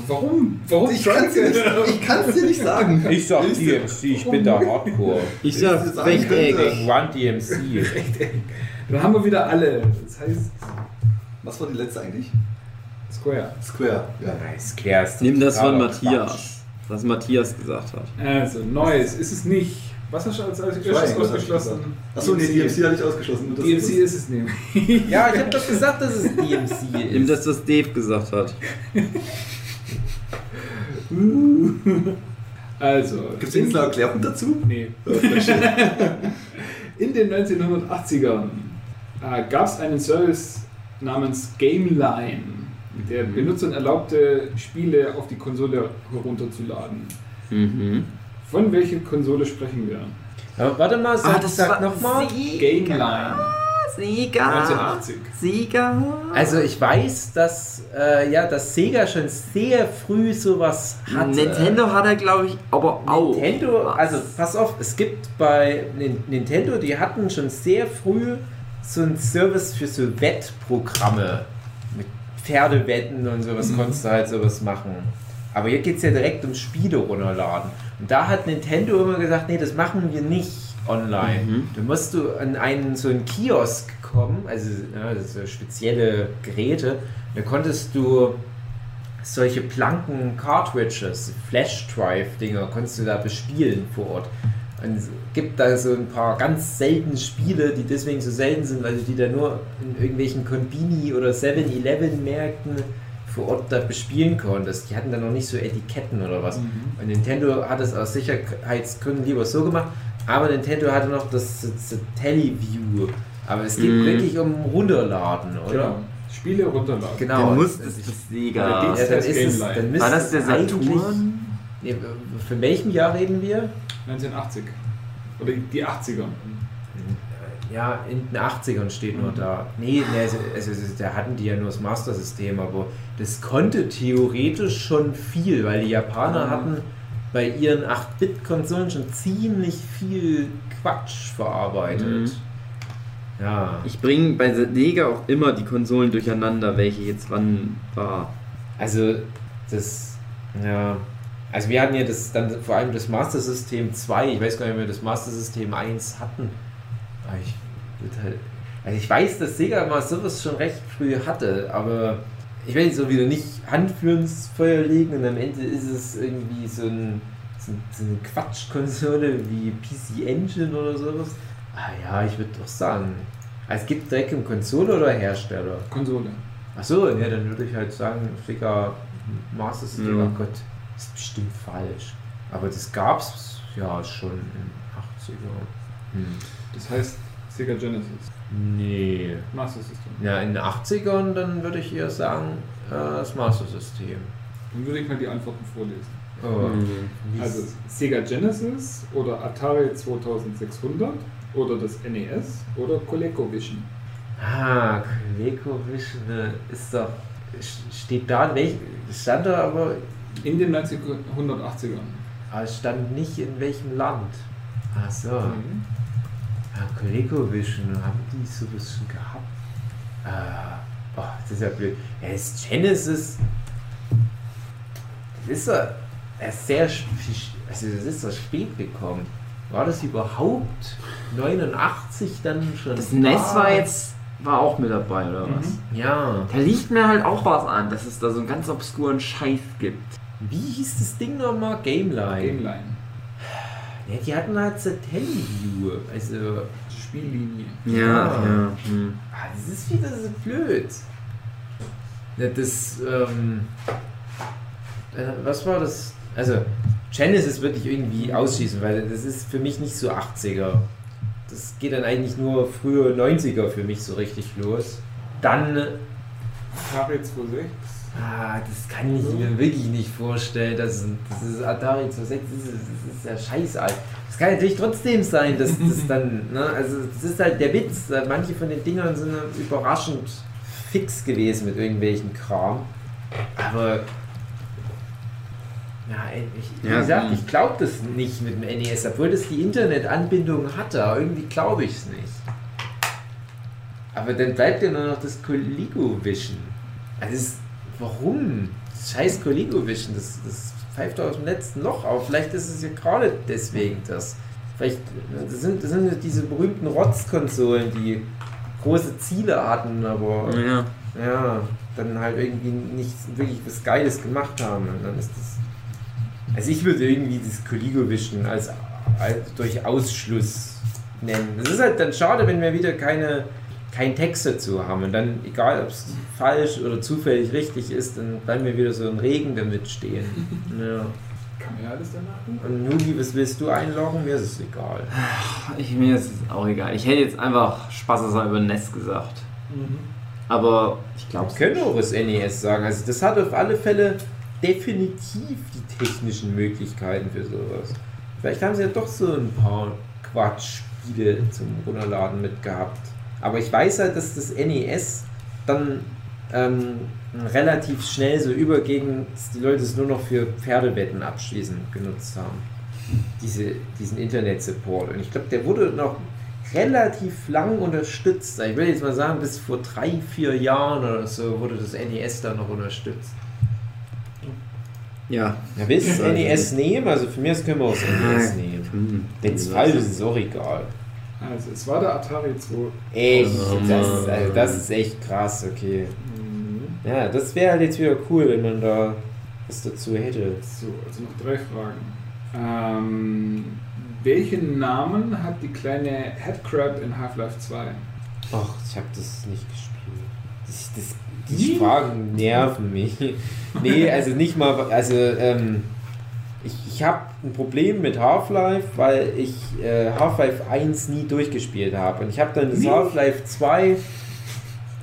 Warum? Warum ich kann es dir, dir, nicht sagen. Ich sag DMC, ich bin da Hardcore. Ich sag Rechteck. Run DMC. Dann haben wir wieder alle. Das heißt. Was war die letzte eigentlich? Square. Square, ja. Square ist Nimm das von Matthias. Was Matthias gesagt hat. Also, Neues ist es nicht. Was hast du als, als erstes ausgeschlossen? Achso, nee, DMC hatte ich ausgeschlossen. DMC ist, ist es nämlich. ja, ich hab doch gesagt, dass es DMC ist. Nimm das, was Dave gesagt hat. also. Gibt es eine Erklärung dazu? Nee. in den 1980ern äh, gab es einen Service namens GameLine, der mhm. Benutzern erlaubte, Spiele auf die Konsole herunterzuladen. Mhm. Von welcher Konsole sprechen wir? Aber warte mal, sag, ah, sag nochmal. GameLine. Sega. 1980. Sega. Also ich weiß, dass, äh, ja, dass Sega schon sehr früh sowas hatte. Nintendo hat er, glaube ich, aber auch. Nintendo, also pass auf, es gibt bei Nintendo, die hatten schon sehr früh so einen Service für so Wettprogramme. Mit Pferdewetten und sowas mhm. konntest du halt sowas machen. Aber hier geht es ja direkt um Spiele runterladen. Und da hat Nintendo immer gesagt, nee, das machen wir nicht online. Mhm. Du musst du an einen so einen Kiosk kommen, also ja, so spezielle Geräte, da konntest du solche blanken Cartridges, Flash Drive Dinger, konntest du da bespielen vor Ort. Und es gibt da so ein paar ganz seltene Spiele, die deswegen so selten sind, weil du die da nur in irgendwelchen Konbini oder 7-Eleven Märkten vor Ort da bespielen konntest. Die hatten da noch nicht so Etiketten oder was. Mhm. Und Nintendo hat es aus Sicherheitsgründen lieber so gemacht, aber Nintendo hatte noch das, das Teleview. Aber es geht mm. wirklich um Runterladen, oder? Genau. Spiele runterladen. Genau. Du musst es das Sega. Ja, dann ist es, dann War das der Saturn? Nee, von welchem Jahr reden wir? 1980. Oder die 80er. Ja, in den 80ern steht nur da. Nee, nee also, also, da hatten die ja nur das Master-System, aber das konnte theoretisch schon viel, weil die Japaner mhm. hatten bei ihren 8-Bit-Konsolen schon ziemlich viel Quatsch verarbeitet. Mhm. Ja. Ich bringe bei Sega auch immer die Konsolen durcheinander, welche jetzt wann war. Also, das, ja. Also, wir hatten ja das, dann vor allem das Master System 2. Ich weiß gar nicht, ob wir das Master System 1 hatten. Ich, also ich weiß, dass Sega mal sowas schon recht früh hatte, aber ich werde so wieder nicht Hand für ins Feuer legen und am Ende ist es irgendwie so, ein, so, eine Quatschkonsole wie PC Engine oder sowas. Ah ja, ich würde doch sagen. Es gibt direkt eine Konsole oder Hersteller? Konsole. Achso, ja, dann würde ich halt sagen, Sega Master System, ja. oh Gott, ist bestimmt falsch. Aber das gab es ja schon in den 80ern. Hm. Das heißt, Sega Genesis. Nee. Master System. Ja, in den 80ern, dann würde ich eher sagen, äh, das Master System. Dann würde ich mal die Antworten vorlesen. Oh. Mhm. Also Sega Genesis oder Atari 2600 oder das NES oder ColecoVision. Ah, ColecoVision äh, ist doch. Steht da, welch, stand da aber. In den 1980ern. Aber es stand nicht in welchem Land. Ach so. Mhm. Ja, ColecoVision, haben die sowas schon gehabt? Äh, oh, das ist ja blöd. Ja, ist Genesis. Das ist ja sehr. Also, das ist doch spät gekommen. War das überhaupt 89 dann schon? Das da? NES war jetzt war auch mit dabei, oder was? Mhm. Ja. Da liegt mir halt auch was an, dass es da so einen ganz obskuren Scheiß gibt. Wie hieß das Ding nochmal? Gameline. Gameline. Ja, die hatten halt Satellite-View, also Spiellinie. Ja, ja. ja. Hm. Ah, das ist wieder so blöd. Ja, das, ähm, äh, was war das? Also, Genesis würde ich irgendwie ausschließen, weil das ist für mich nicht so 80er. Das geht dann eigentlich nur frühe 90er für mich so richtig los. Dann. Atari 26. Ah, das kann ich mir wirklich nicht vorstellen. Das, das ist Atari 26, das ist, das ist ja scheiß alt. Das kann natürlich trotzdem sein, dass das dann, ne, also das ist halt der Witz. Manche von den Dingern sind überraschend fix gewesen mit irgendwelchen Kram. Aber ja, ich, wie ja, gesagt, ich glaube das nicht mit dem NES, obwohl das die Internetanbindung hatte, aber irgendwie glaube ich es nicht. Aber dann bleibt ja nur noch das ColecoVision. Also das, warum? Das scheiß ColecoVision, das, das pfeift aus dem letzten Loch auf. Vielleicht ist es ja gerade deswegen das. Vielleicht das sind, das sind diese berühmten Rotzkonsolen, die große Ziele hatten, aber ja. ja, dann halt irgendwie nicht wirklich was Geiles gemacht haben. Und dann ist das also ich würde irgendwie das Coligo-Wischen als, als durch Ausschluss nennen. Es ist halt dann schade, wenn wir wieder keine, keinen Text dazu haben. Und dann, egal ob es falsch oder zufällig richtig ist, dann bleiben wir wieder so im Regen damit stehen. Ja. Kann man ja alles danach Und Nugi, was willst du einloggen? Mir ist es egal. Ich, mir ist es auch egal. Ich hätte jetzt einfach spaßeshalber über NES gesagt. Mhm. Aber ich glaube. Wir können auch das NES sagen. Also das hat auf alle Fälle definitiv die technischen Möglichkeiten für sowas. Vielleicht haben sie ja doch so ein paar Quatschspiele zum Runterladen mitgehabt. Aber ich weiß halt, dass das NES dann ähm, relativ schnell so überging, dass die Leute es nur noch für Pferdewetten abschließen genutzt haben. Diese, diesen Internet-Support. Und ich glaube, der wurde noch relativ lang unterstützt. Ich will jetzt mal sagen, bis vor drei, vier Jahren oder so wurde das NES da noch unterstützt. Ja. ja willst du das NES nehmen? Also für mich können wir auch das NES nehmen. Hm. Wenn es falsch ist, ist es auch egal. Also es war der Atari 2. Echt? Das, also das ist echt krass, okay. Mhm. Ja, das wäre halt jetzt wieder cool, wenn man da was dazu hätte. So, also noch drei Fragen. Ähm, welchen Namen hat die kleine Headcrab in Half-Life 2? Ach, ich habe das nicht gespielt. Das, das die Fragen nerven mich. Nee, also nicht mal, also ähm, ich, ich habe ein Problem mit Half-Life, weil ich äh, Half-Life 1 nie durchgespielt habe. Und ich habe dann das Half-Life 2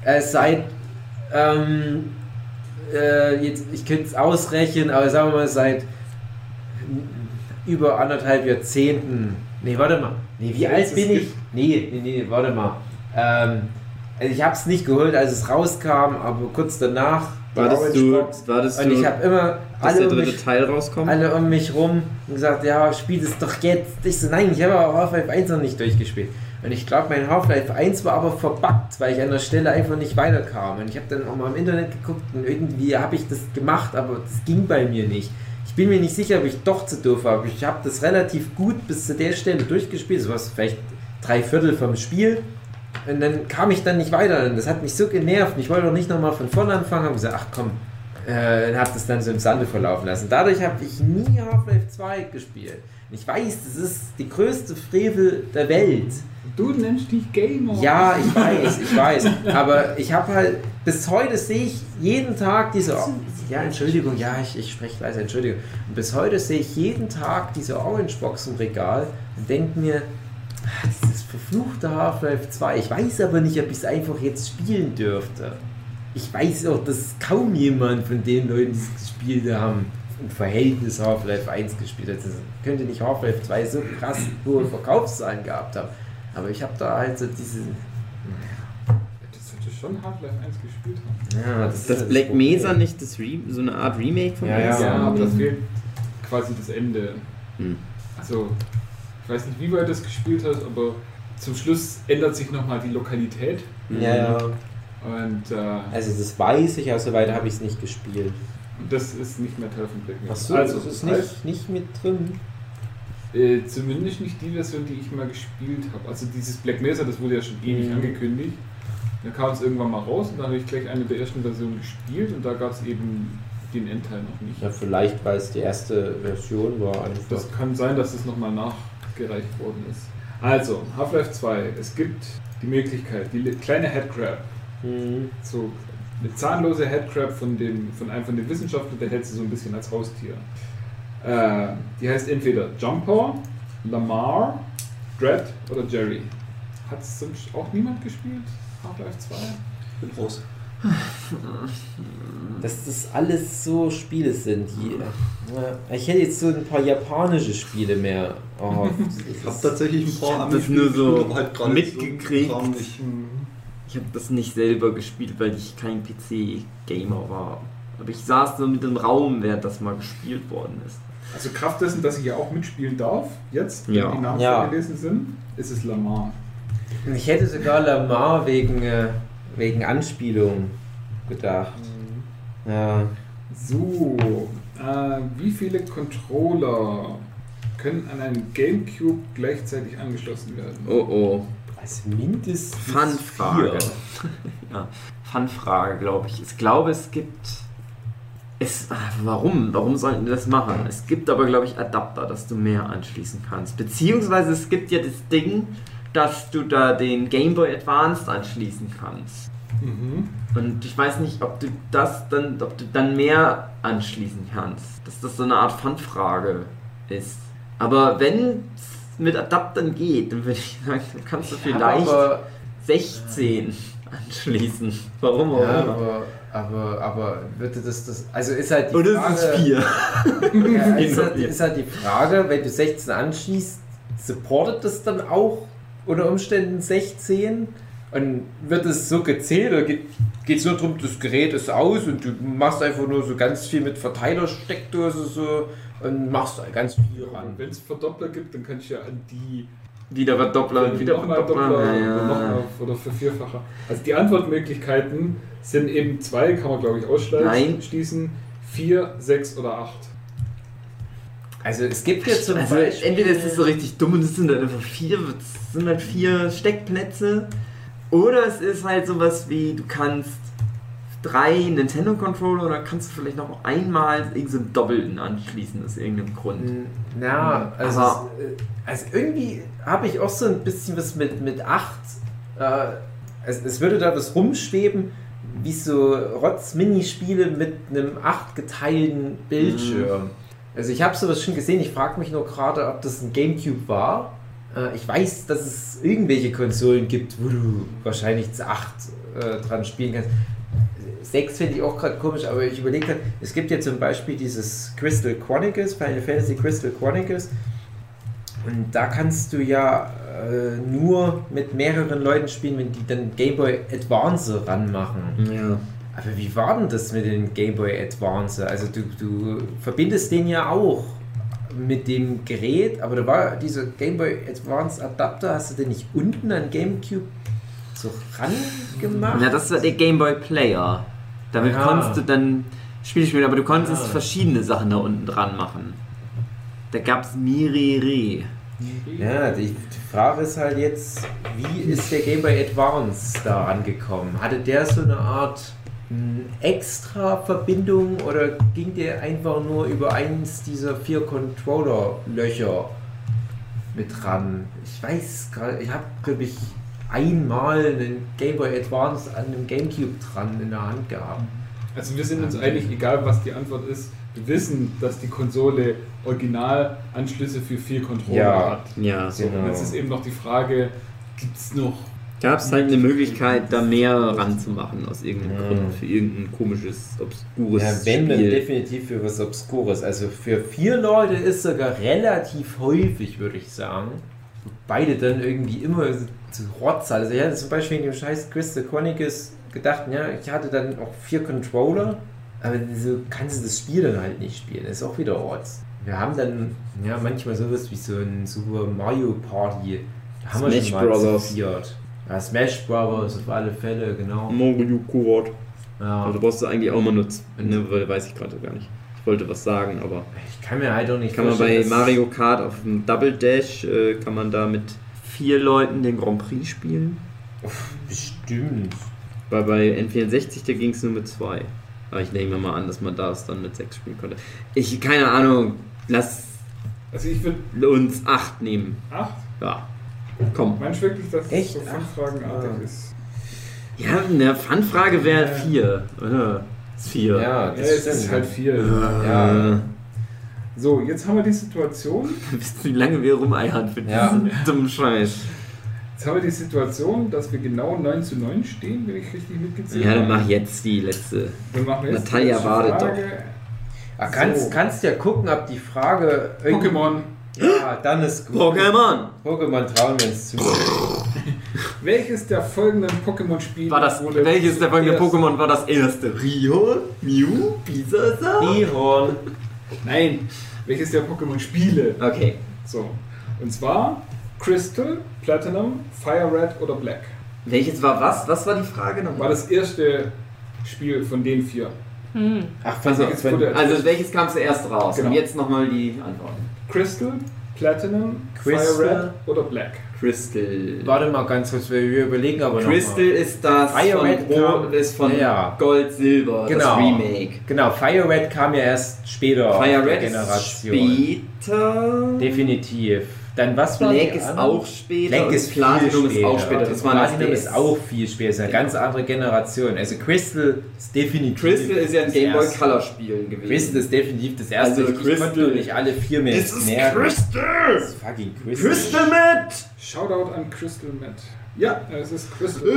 äh, seit, ähm, äh, jetzt, ich könnte es ausrechnen, aber sagen wir mal seit über anderthalb Jahrzehnten. Nee, warte mal. Nee, wie alt bin ich? Nee, nee, nee, warte mal. Ähm, also ich habe es nicht geholt, als es rauskam, aber kurz danach war das du, war das und ich habe immer alle um mich, Teil rauskommt? alle um mich rum und gesagt, ja, spiel das doch jetzt. Ich so, nein, ich habe aber Half-Life 1 noch nicht durchgespielt. Und ich glaube, mein Half-Life 1 war aber verbuggt, weil ich an der Stelle einfach nicht weiterkam. Und ich habe dann auch mal im Internet geguckt und irgendwie habe ich das gemacht, aber das ging bei mir nicht. Ich bin mir nicht sicher, ob ich doch zu doof war. Ich habe das relativ gut bis zu der Stelle durchgespielt. So was vielleicht drei Viertel vom Spiel. Und dann kam ich dann nicht weiter. Und das hat mich so genervt. Ich wollte doch nicht nochmal von vorne anfangen. Habe gesagt, ach komm, äh, habe das dann so im Sande verlaufen lassen. Dadurch habe ich nie Half-Life 2 gespielt. Ich weiß, das ist die größte Frevel der Welt. Du nennst dich Gamer. Ja, ich weiß, ich weiß. Aber ich habe halt, bis heute sehe ich jeden Tag diese. Ja, Entschuldigung, ja, ich, ich spreche leise, Entschuldigung. Und bis heute sehe ich jeden Tag diese Orange-Box im Regal und denke mir, dieses verfluchte Half-Life 2. Ich weiß aber nicht, ob ich es einfach jetzt spielen dürfte. Ich weiß auch, dass kaum jemand von den Leuten, die es gespielt haben, im Verhältnis Half-Life 1 gespielt hat. Das könnte nicht Half-Life 2 so krass hohe Verkaufszahlen gehabt haben. Aber ich habe da halt so diese. Das hätte schon Half-Life 1 gespielt haben. Ja, das, das, das Black Mesa nicht das Re so eine Art Remake von ja, ja, ja, aber das fehlt quasi das Ende. Hm. Also ich weiß nicht, wie weit das gespielt hast, aber zum Schluss ändert sich nochmal die Lokalität. Ja, ja. Und, äh, also das weiß ich, aber so weit habe ich es nicht gespielt. Und das ist nicht mehr Teil von Black Mirror. Achso, also, das ist nicht, nicht mit drin. Äh, zumindest nicht die Version, die ich mal gespielt habe. Also dieses Black Mesa, das wurde ja schon ewig mhm. angekündigt. Dann kam es irgendwann mal raus und dann habe ich gleich eine der ersten Versionen gespielt und da gab es eben den Endteil noch nicht. Ja, vielleicht, weil es die erste Version war. Einfach. Das kann sein, dass es nochmal nachgereicht worden ist. Also, Half-Life 2. Es gibt die Möglichkeit, die kleine Headcrab. Mhm. So eine zahnlose Headcrab von, dem, von einem von den Wissenschaftlern, der hält sie so ein bisschen als Haustier. Äh, die heißt entweder Jumper, Lamar, Dread oder Jerry. Hat es sonst auch niemand gespielt? Half-Life 2? Bin raus. Dass das alles so Spiele sind. Die, ich hätte jetzt so ein paar japanische Spiele mehr erhofft. ich habe tatsächlich ein paar ich das nur so halt mitgekriegt. Ich habe das nicht selber gespielt, weil ich kein PC-Gamer war. Aber ich saß so mit dem Raum, während das mal gespielt worden ist. Also Kraft dessen, dass ich ja auch mitspielen darf, jetzt, wenn ja. die Namen ja. vorgelesen sind, ist es Lamar. Ich hätte sogar Lamar wegen, äh, wegen Anspielung gedacht. Mhm. Ja. So, äh, wie viele Controller können an einen Gamecube gleichzeitig angeschlossen werden? Oh oh. Also mindestens Fanfrage. ja, Fanfrage, glaube ich. Ich glaube, es gibt es, ah, warum? Warum sollten die das machen? Es gibt aber, glaube ich, Adapter, dass du mehr anschließen kannst. Beziehungsweise es gibt ja das Ding, dass du da den Game Boy Advance anschließen kannst. Mhm. Und ich weiß nicht, ob du das dann, ob du dann mehr anschließen kannst. Dass das so eine Art Pfandfrage ist. Aber wenn es mit Adaptern geht, dann würde ich sagen, dann kannst du vielleicht 16 anschließen. Warum auch ja, immer. Aber, aber wird das das. Also ist halt die Oder Frage. Oder ist es 4? ja, ist, halt, ist halt die Frage, wenn du 16 anschließt, supportet das dann auch unter Umständen 16? Und wird es so gezählt oder geht es nur darum, das Gerät ist aus und du machst einfach nur so ganz viel mit Verteilersteckdose so und machst ganz viel ran? Wenn es Verdoppler gibt, dann kann ich ja an die wieder Verdoppler und wieder Verdoppler. Doppler ja, ja. Oder, oder für Vierfacher. Also die Antwortmöglichkeiten sind eben zwei, kann man glaube ich ausschließen. Vier, sechs oder acht. Also es gibt jetzt zum also Beispiel... Entweder ist es so richtig dumm und es sind halt einfach vier, es sind halt vier Steckplätze. Oder es ist halt sowas wie, du kannst drei Nintendo Controller oder kannst du vielleicht noch einmal irgendeinen doppelten anschließen aus irgendeinem Grund. Ja, also, Aber, es, also irgendwie habe ich auch so ein bisschen was mit, mit 8. Äh, es, es würde da was rumschweben, wie so Rotz-Minispiele mit einem 8 geteilten Bildschirm. Mhm. Also ich habe sowas schon gesehen, ich frage mich nur gerade, ob das ein Gamecube war. Äh, ich weiß, dass es irgendwelche Konsolen gibt, wo du wahrscheinlich zu 8 äh, dran spielen kannst. 6 finde ich auch gerade komisch, aber ich überlege gerade, es gibt ja zum Beispiel dieses Crystal Chronicles, Final Fantasy Crystal Chronicles. Und da kannst du ja äh, nur mit mehreren Leuten spielen, wenn die dann Game Boy Advance ranmachen. Ja. Aber wie war denn das mit dem Game Boy Advance? Also du, du verbindest den ja auch mit dem Gerät, aber da war dieser Game Boy Advance Adapter, hast du den nicht unten an GameCube so ran gemacht? Ja, das war der Game Boy Player. Damit ja. konntest du dann Spiele spielen, aber du konntest ja. verschiedene Sachen da unten dran machen. Da gab es Miriri. Ja, die, Frage ist halt jetzt, wie ist der Game Boy Advance da angekommen? Hatte der so eine Art extra Verbindung oder ging der einfach nur über eins dieser vier Controller-Löcher mit ran? Ich weiß gerade, ich habe, glaube ich, einmal einen Game Boy Advance an einem Gamecube dran in der Hand gehabt. Also wir sind uns eigentlich, egal was die Antwort ist, wir wissen, dass die Konsole Originalanschlüsse für vier Controller ja, hat. Ja, so, genau. Und jetzt ist eben noch die Frage, gibt es noch... Gab es halt eine Möglichkeit, da mehr ranzumachen aus irgendeinem ja. Grund, für irgendein komisches, obskures Ja, wenn, Spiel. dann definitiv für was Obskures. Also für vier Leute ist sogar relativ häufig, würde ich sagen. Beide dann irgendwie immer zu Rotz. Also ich hatte zum Beispiel in dem scheiß Crystal Chronicles gedacht, ja, ich hatte dann auch vier Controller, aber so kannst du das Spiel dann halt nicht spielen. Das ist auch wieder Rotz. Wir haben dann ja manchmal sowas wie so ein Super Mario Party. Da haben Smash wir schon mal Brothers. Ja, Smash Brothers auf alle Fälle, genau. Mario Kart. Ja. Also brauchst du eigentlich auch mal nutzen. Ne, weiß ich gerade gar nicht. Ich wollte was sagen, aber. Ich kann mir halt auch nicht Kann man bei Mario Kart auf dem Double Dash, äh, kann man da mit vier Leuten den Grand Prix spielen. Bestimmt. Weil bei N64, da ging es nur mit zwei. Aber ich nehme mal an, dass man das dann mit sechs spielen konnte. Ich, keine Ahnung, lass also ich uns acht nehmen. Acht? Ja. Komm. Meinst du wirklich, dass Echt? es so Fun-Fragenartig ja. ist? Ja, eine Fun-Frage wäre ja. vier. Oder? Ist vier. Ja, das ja, es ist halt vier. Ja. ja. So, jetzt haben wir die Situation. Wisst ihr, wie lange wir rumeiern für ja. diesen dummen Scheiß? Jetzt haben wir die Situation, dass wir genau 9 zu 9 stehen, wenn ich richtig mitgezählt habe. Ja, dann mach jetzt die letzte. Dann machen wir jetzt Natalia wartet doch. Ah, kannst, so. kannst ja gucken, ob die Frage. Pokémon. Ja, dann ist gut. Pokémon! Pokémon trauen wir uns zu. welches der folgenden Pokémon-Spiele war das? Welches der folgenden Pokémon war das erste? Rihorn? Mew? Bisasam? Rihorn. Nein. Welches der Pokémon-Spiele? Okay. So. Und zwar Crystal, Platinum, Fire Red oder Black. Welches war was? Was war die Frage nochmal? War das erste Spiel von den vier. Hm. Ach, also, wenn, also welches kam zuerst raus? Genau. Und jetzt nochmal die Antworten. Crystal, Platinum, Crystal. Fire Red oder Black. Crystal. Warte mal ganz kurz, wir überlegen aber noch Crystal mal. ist das Fire von, Red kam, ist von ja. Gold, Silber, genau. das Remake. Genau, Fire Red kam ja erst später Fire Red Generation. später. Definitiv. Dann was war Black ist auch später. Black ist Platinum ist auch später. Das war Platinum ist auch viel später. Das ist eine ganz andere Generation. Also Crystal ist definitiv. Crystal ist ja ein Game Boy Color Spiel gewesen. Crystal ist definitiv das erste. Also ich konnte nicht alle vier mehr. Es ist Crystal. Das ist fucking Crystal. Crystal Matt. Shoutout an Crystal Matt. Ja, es ist Crystal.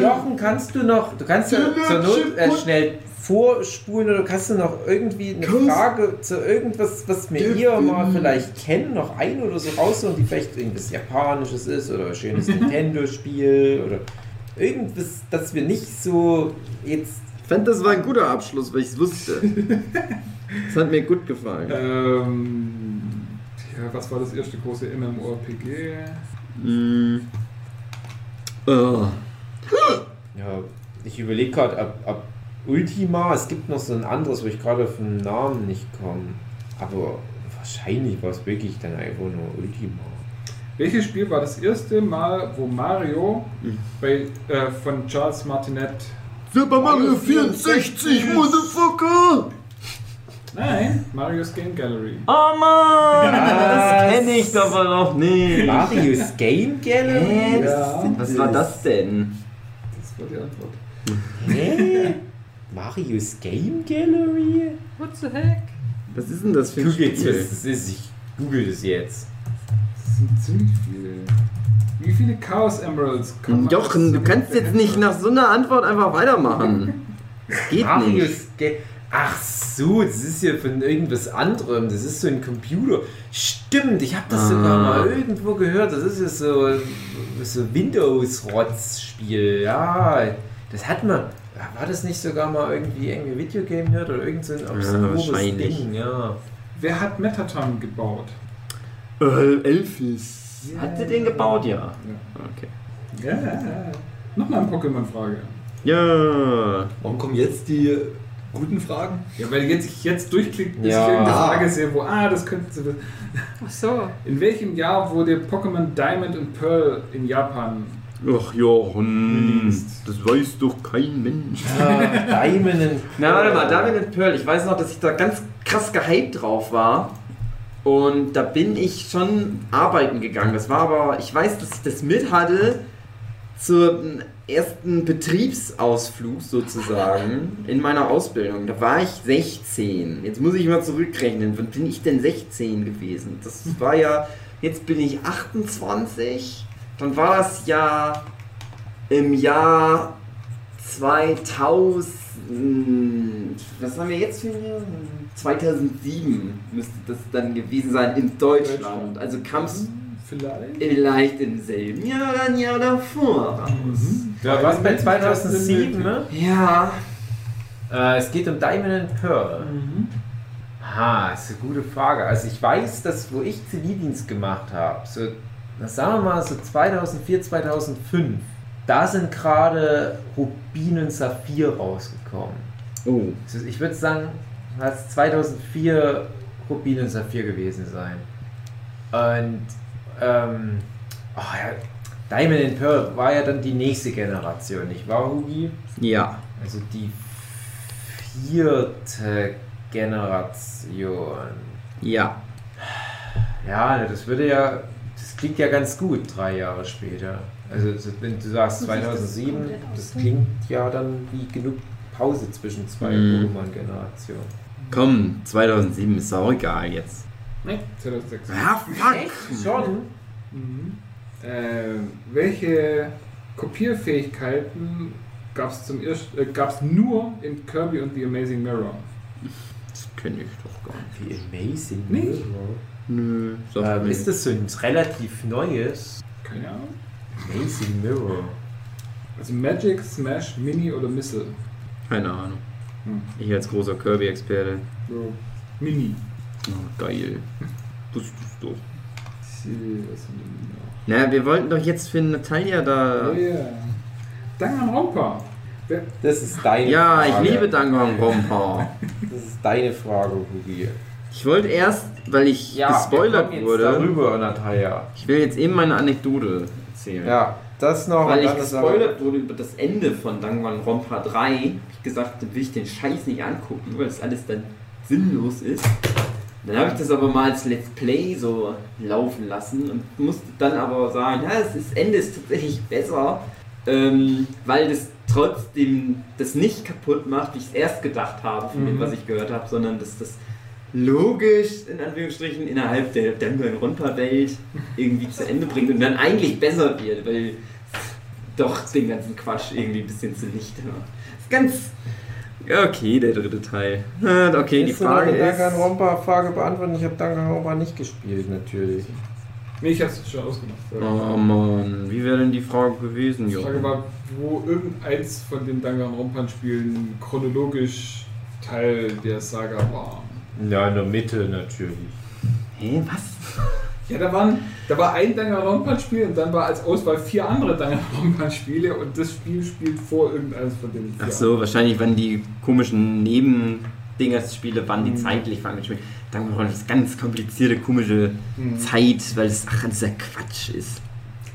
Jochen, kannst du noch, du kannst ja zur Not äh, schnell vorspulen oder kannst du noch irgendwie eine Frage zu irgendwas, was wir hier mal vielleicht kennen, noch ein oder so rausholen, die vielleicht irgendwas Japanisches ist oder ein schönes Nintendo-Spiel oder irgendwas, das wir nicht so jetzt. Ich fand, das war ein guter Abschluss, weil ich es wusste. das hat mir gut gefallen. Ähm, ja, was war das erste große MMORPG? Mm. Oh. Ja, ich überlege gerade, ob, ob Ultima, es gibt noch so ein anderes, wo ich gerade auf den Namen nicht komme. Aber wahrscheinlich war es wirklich dann einfach nur Ultima. Welches Spiel war das erste Mal, wo Mario mhm. bei, äh, von Charles Martinet. Super Mario 64, Motherfucker! Nein, Mario's Game Gallery. Oh Mann! Das kenne ich aber noch nicht. Mario's Game Gallery? Ja. Was war das denn? Das war die Antwort. Hä? Marius Game Gallery? What the heck? Was ist denn das für ein Google Spiel? Das ist, ich google das jetzt. Das sind ziemlich viele. Wie viele Chaos Emeralds kann man Jochen, du kannst jetzt nicht nach so einer Antwort einfach weitermachen. Das geht Marius nicht. Ach so, das ist ja von irgendwas anderem. Das ist so ein Computer. Stimmt, ich habe das ah. sogar mal irgendwo gehört. Das ist ja so, so Windows-Rotz-Spiel. Ja, das hat man. War das nicht sogar mal irgendwie irgendwie Videogame Nerd oder irgend so ein obskures ja, Ding? Ja. Wer hat Metaton gebaut? Äh, Elfis. Yeah. Hat sie den gebaut? Ja. ja. Okay. Ja. Nochmal eine Pokémon-Frage. Ja. Warum kommen jetzt die guten Fragen? Ja, weil jetzt ich jetzt durchklicke, bis ja. ich irgendeine Frage sehe, wo, ah, das könnte sie. Ach so. In welchem Jahr wurde Pokémon Diamond und Pearl in Japan Ach Jochen, das weiß doch kein Mensch. Ja, Diamond Na, warte mal, Diamond and Pearl. Ich weiß noch, dass ich da ganz krass gehypt drauf war. Und da bin ich schon arbeiten gegangen. Das war aber, ich weiß, dass ich das mit hatte zum ersten Betriebsausflug sozusagen in meiner Ausbildung. Da war ich 16. Jetzt muss ich mal zurückrechnen. Wann bin ich denn 16 gewesen? Das war ja, jetzt bin ich 28 dann war das ja im Jahr 2000. Was haben wir jetzt für ein Jahr? 2007 müsste das dann gewesen sein in Deutschland. Also kam es vielleicht? vielleicht im selben Jahr oder ein Jahr davor raus. Mhm. Ja, was bei 2007, ne? Ja. Äh, es geht um Diamond and Pearl. Mhm. Ha, ist eine gute Frage. Also ich weiß, dass wo ich Zivildienst gemacht habe, so das sagen wir mal so 2004, 2005, da sind gerade Rubin und Saphir rausgekommen. Oh. Ich würde sagen, das 2004 Rubin und Saphir gewesen sein. Und, ähm, oh ja, Diamond and Pearl war ja dann die nächste Generation, nicht wahr, Hugi? Ja. Also die vierte Generation. Ja. Ja, das würde ja, klingt ja ganz gut drei Jahre später. Also wenn du sagst 2007, das klingt ja dann wie genug Pause zwischen zwei mhm. Pokémon-Generationen. Komm, 2007 ist auch egal jetzt. Nee, 2006. Ja, fuck! Echt? Schon? Mhm. Äh, welche Kopierfähigkeiten gab es zum ersten, äh, gab's nur in Kirby und The Amazing Mirror? Das kenne ich doch gar nicht. The Amazing Mirror? Nö. Ähm, ist das so ein relativ neues? Keine Ahnung. Amazing Mirror. Also Magic, Smash, Mini oder Missile? Keine Ahnung. Hm. Ich als großer Kirby-Experte. So. Mini. Oh, geil. Das ist doch. Na, wir wollten doch jetzt für Natalia da. Oh yeah. Danganronpa. Das ist deine ja, Frage. Ja, ich liebe Danganronpa. das ist deine Frage, Hugi. Ich wollte erst, weil ich ja, gespoilert wurde. darüber, Natalia. Ich will jetzt eben meine Anekdote erzählen. Ja, das noch. Weil ich gespoilert wurde über das Ende von Danganronpa 3, habe ich gesagt, dann will ich den Scheiß nicht angucken, weil das alles dann sinnlos ist. Dann habe ich das aber mal als Let's Play so laufen lassen und musste dann aber sagen, ja, das Ende ist tatsächlich besser, ähm, weil das trotzdem das nicht kaputt macht, wie ich es erst gedacht habe, von mhm. dem, was ich gehört habe, sondern dass das logisch, in Anführungsstrichen, innerhalb der Danganronpa-Welt irgendwie zu Ende bringt und dann eigentlich besser wird, weil doch den ganzen Quatsch irgendwie ein bisschen zunichte macht. Das ist ganz Okay, der dritte Teil. Okay, die Frage ist... Danganronpa-Frage beantworten. Ich habe Danganronpa nicht gespielt, natürlich. Nee, ich hab's schon ausgemacht. Oh Mann, wie wäre denn die Frage gewesen, Die Frage war, wo irgendeins von den Danganronpa-Spielen chronologisch Teil der Saga war. Ja, in der Mitte natürlich. Hä, was? Ja, da, waren, da war ein Danganronpa-Spiel und dann war als Auswahl vier andere Danganronpa-Spiele und das Spiel spielt vor irgendeines von den vier. Ach so, wahrscheinlich, wenn die komischen Nebendingersspiele, wann die mhm. zeitlich fangen spielen. Danganronpa ist ganz komplizierte, komische mhm. Zeit, weil es ach, ganzer Quatsch ist.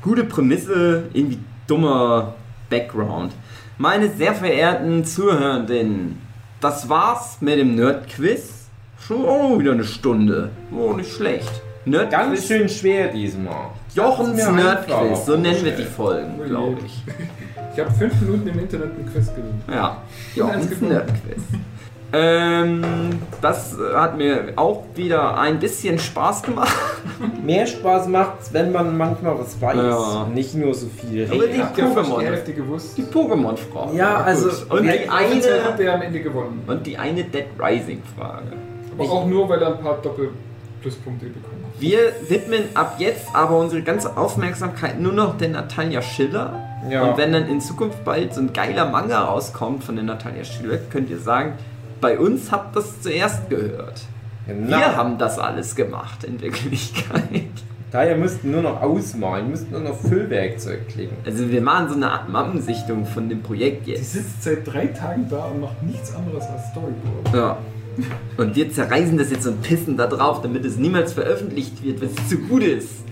Gute Prämisse, irgendwie dummer Background. Meine sehr verehrten Zuhörenden, das war's mit dem Nerd-Quiz. Schon oh, wieder eine Stunde. Oh, nicht schlecht. Nerd Ganz schön schwer diesmal. Jochens Nerdquiz, so nennen wir die Folgen, glaube ich. Ich habe fünf Minuten im Internet ein Quiz gelesen. Ja, Jochens Nerdquiz. Ähm, das hat mir auch wieder ein bisschen Spaß gemacht. Mehr Spaß macht es, wenn man manchmal was weiß. Ja. Nicht nur so viel Aber die Pokémon. Die Pokémon-Frage. Ja, also. Und die eine. hat der am Ende gewonnen. Und die eine Dead Rising-Frage. Aber auch nur, weil er ein paar Doppel-Pluspunkte bekommen hat. Wir widmen ab jetzt aber unsere ganze Aufmerksamkeit nur noch der Natalia Schiller. Ja. Und wenn dann in Zukunft bald so ein geiler Manga rauskommt von der Natalia Schiller, könnt ihr sagen, bei uns habt ihr das zuerst gehört. Genau. Wir haben das alles gemacht in Wirklichkeit. Daher müssten nur noch ausmalen, müssten nur noch Füllwerkzeug klicken. Also wir machen so eine Art Mappensichtung von dem Projekt jetzt. Die sitzt seit drei Tagen da und macht nichts anderes als Storyboard. Ja. Und wir zerreißen das jetzt und pissen da drauf, damit es niemals veröffentlicht wird, weil es zu gut ist.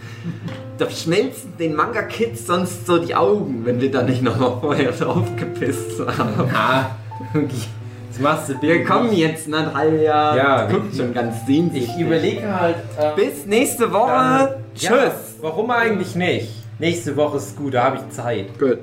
Da schmelzen den Manga-Kids sonst so die Augen, wenn wir da nicht nochmal vorher drauf gepisst haben. Ja, das machst du Wir kommen jetzt nach einem halben Jahr. Ja, guckt schon ganz sehnsüchtig. Ich überlege halt. Ähm, Bis nächste Woche. Dann, Tschüss. Ja, warum eigentlich nicht? Nächste Woche ist gut, da habe ich Zeit. Gut.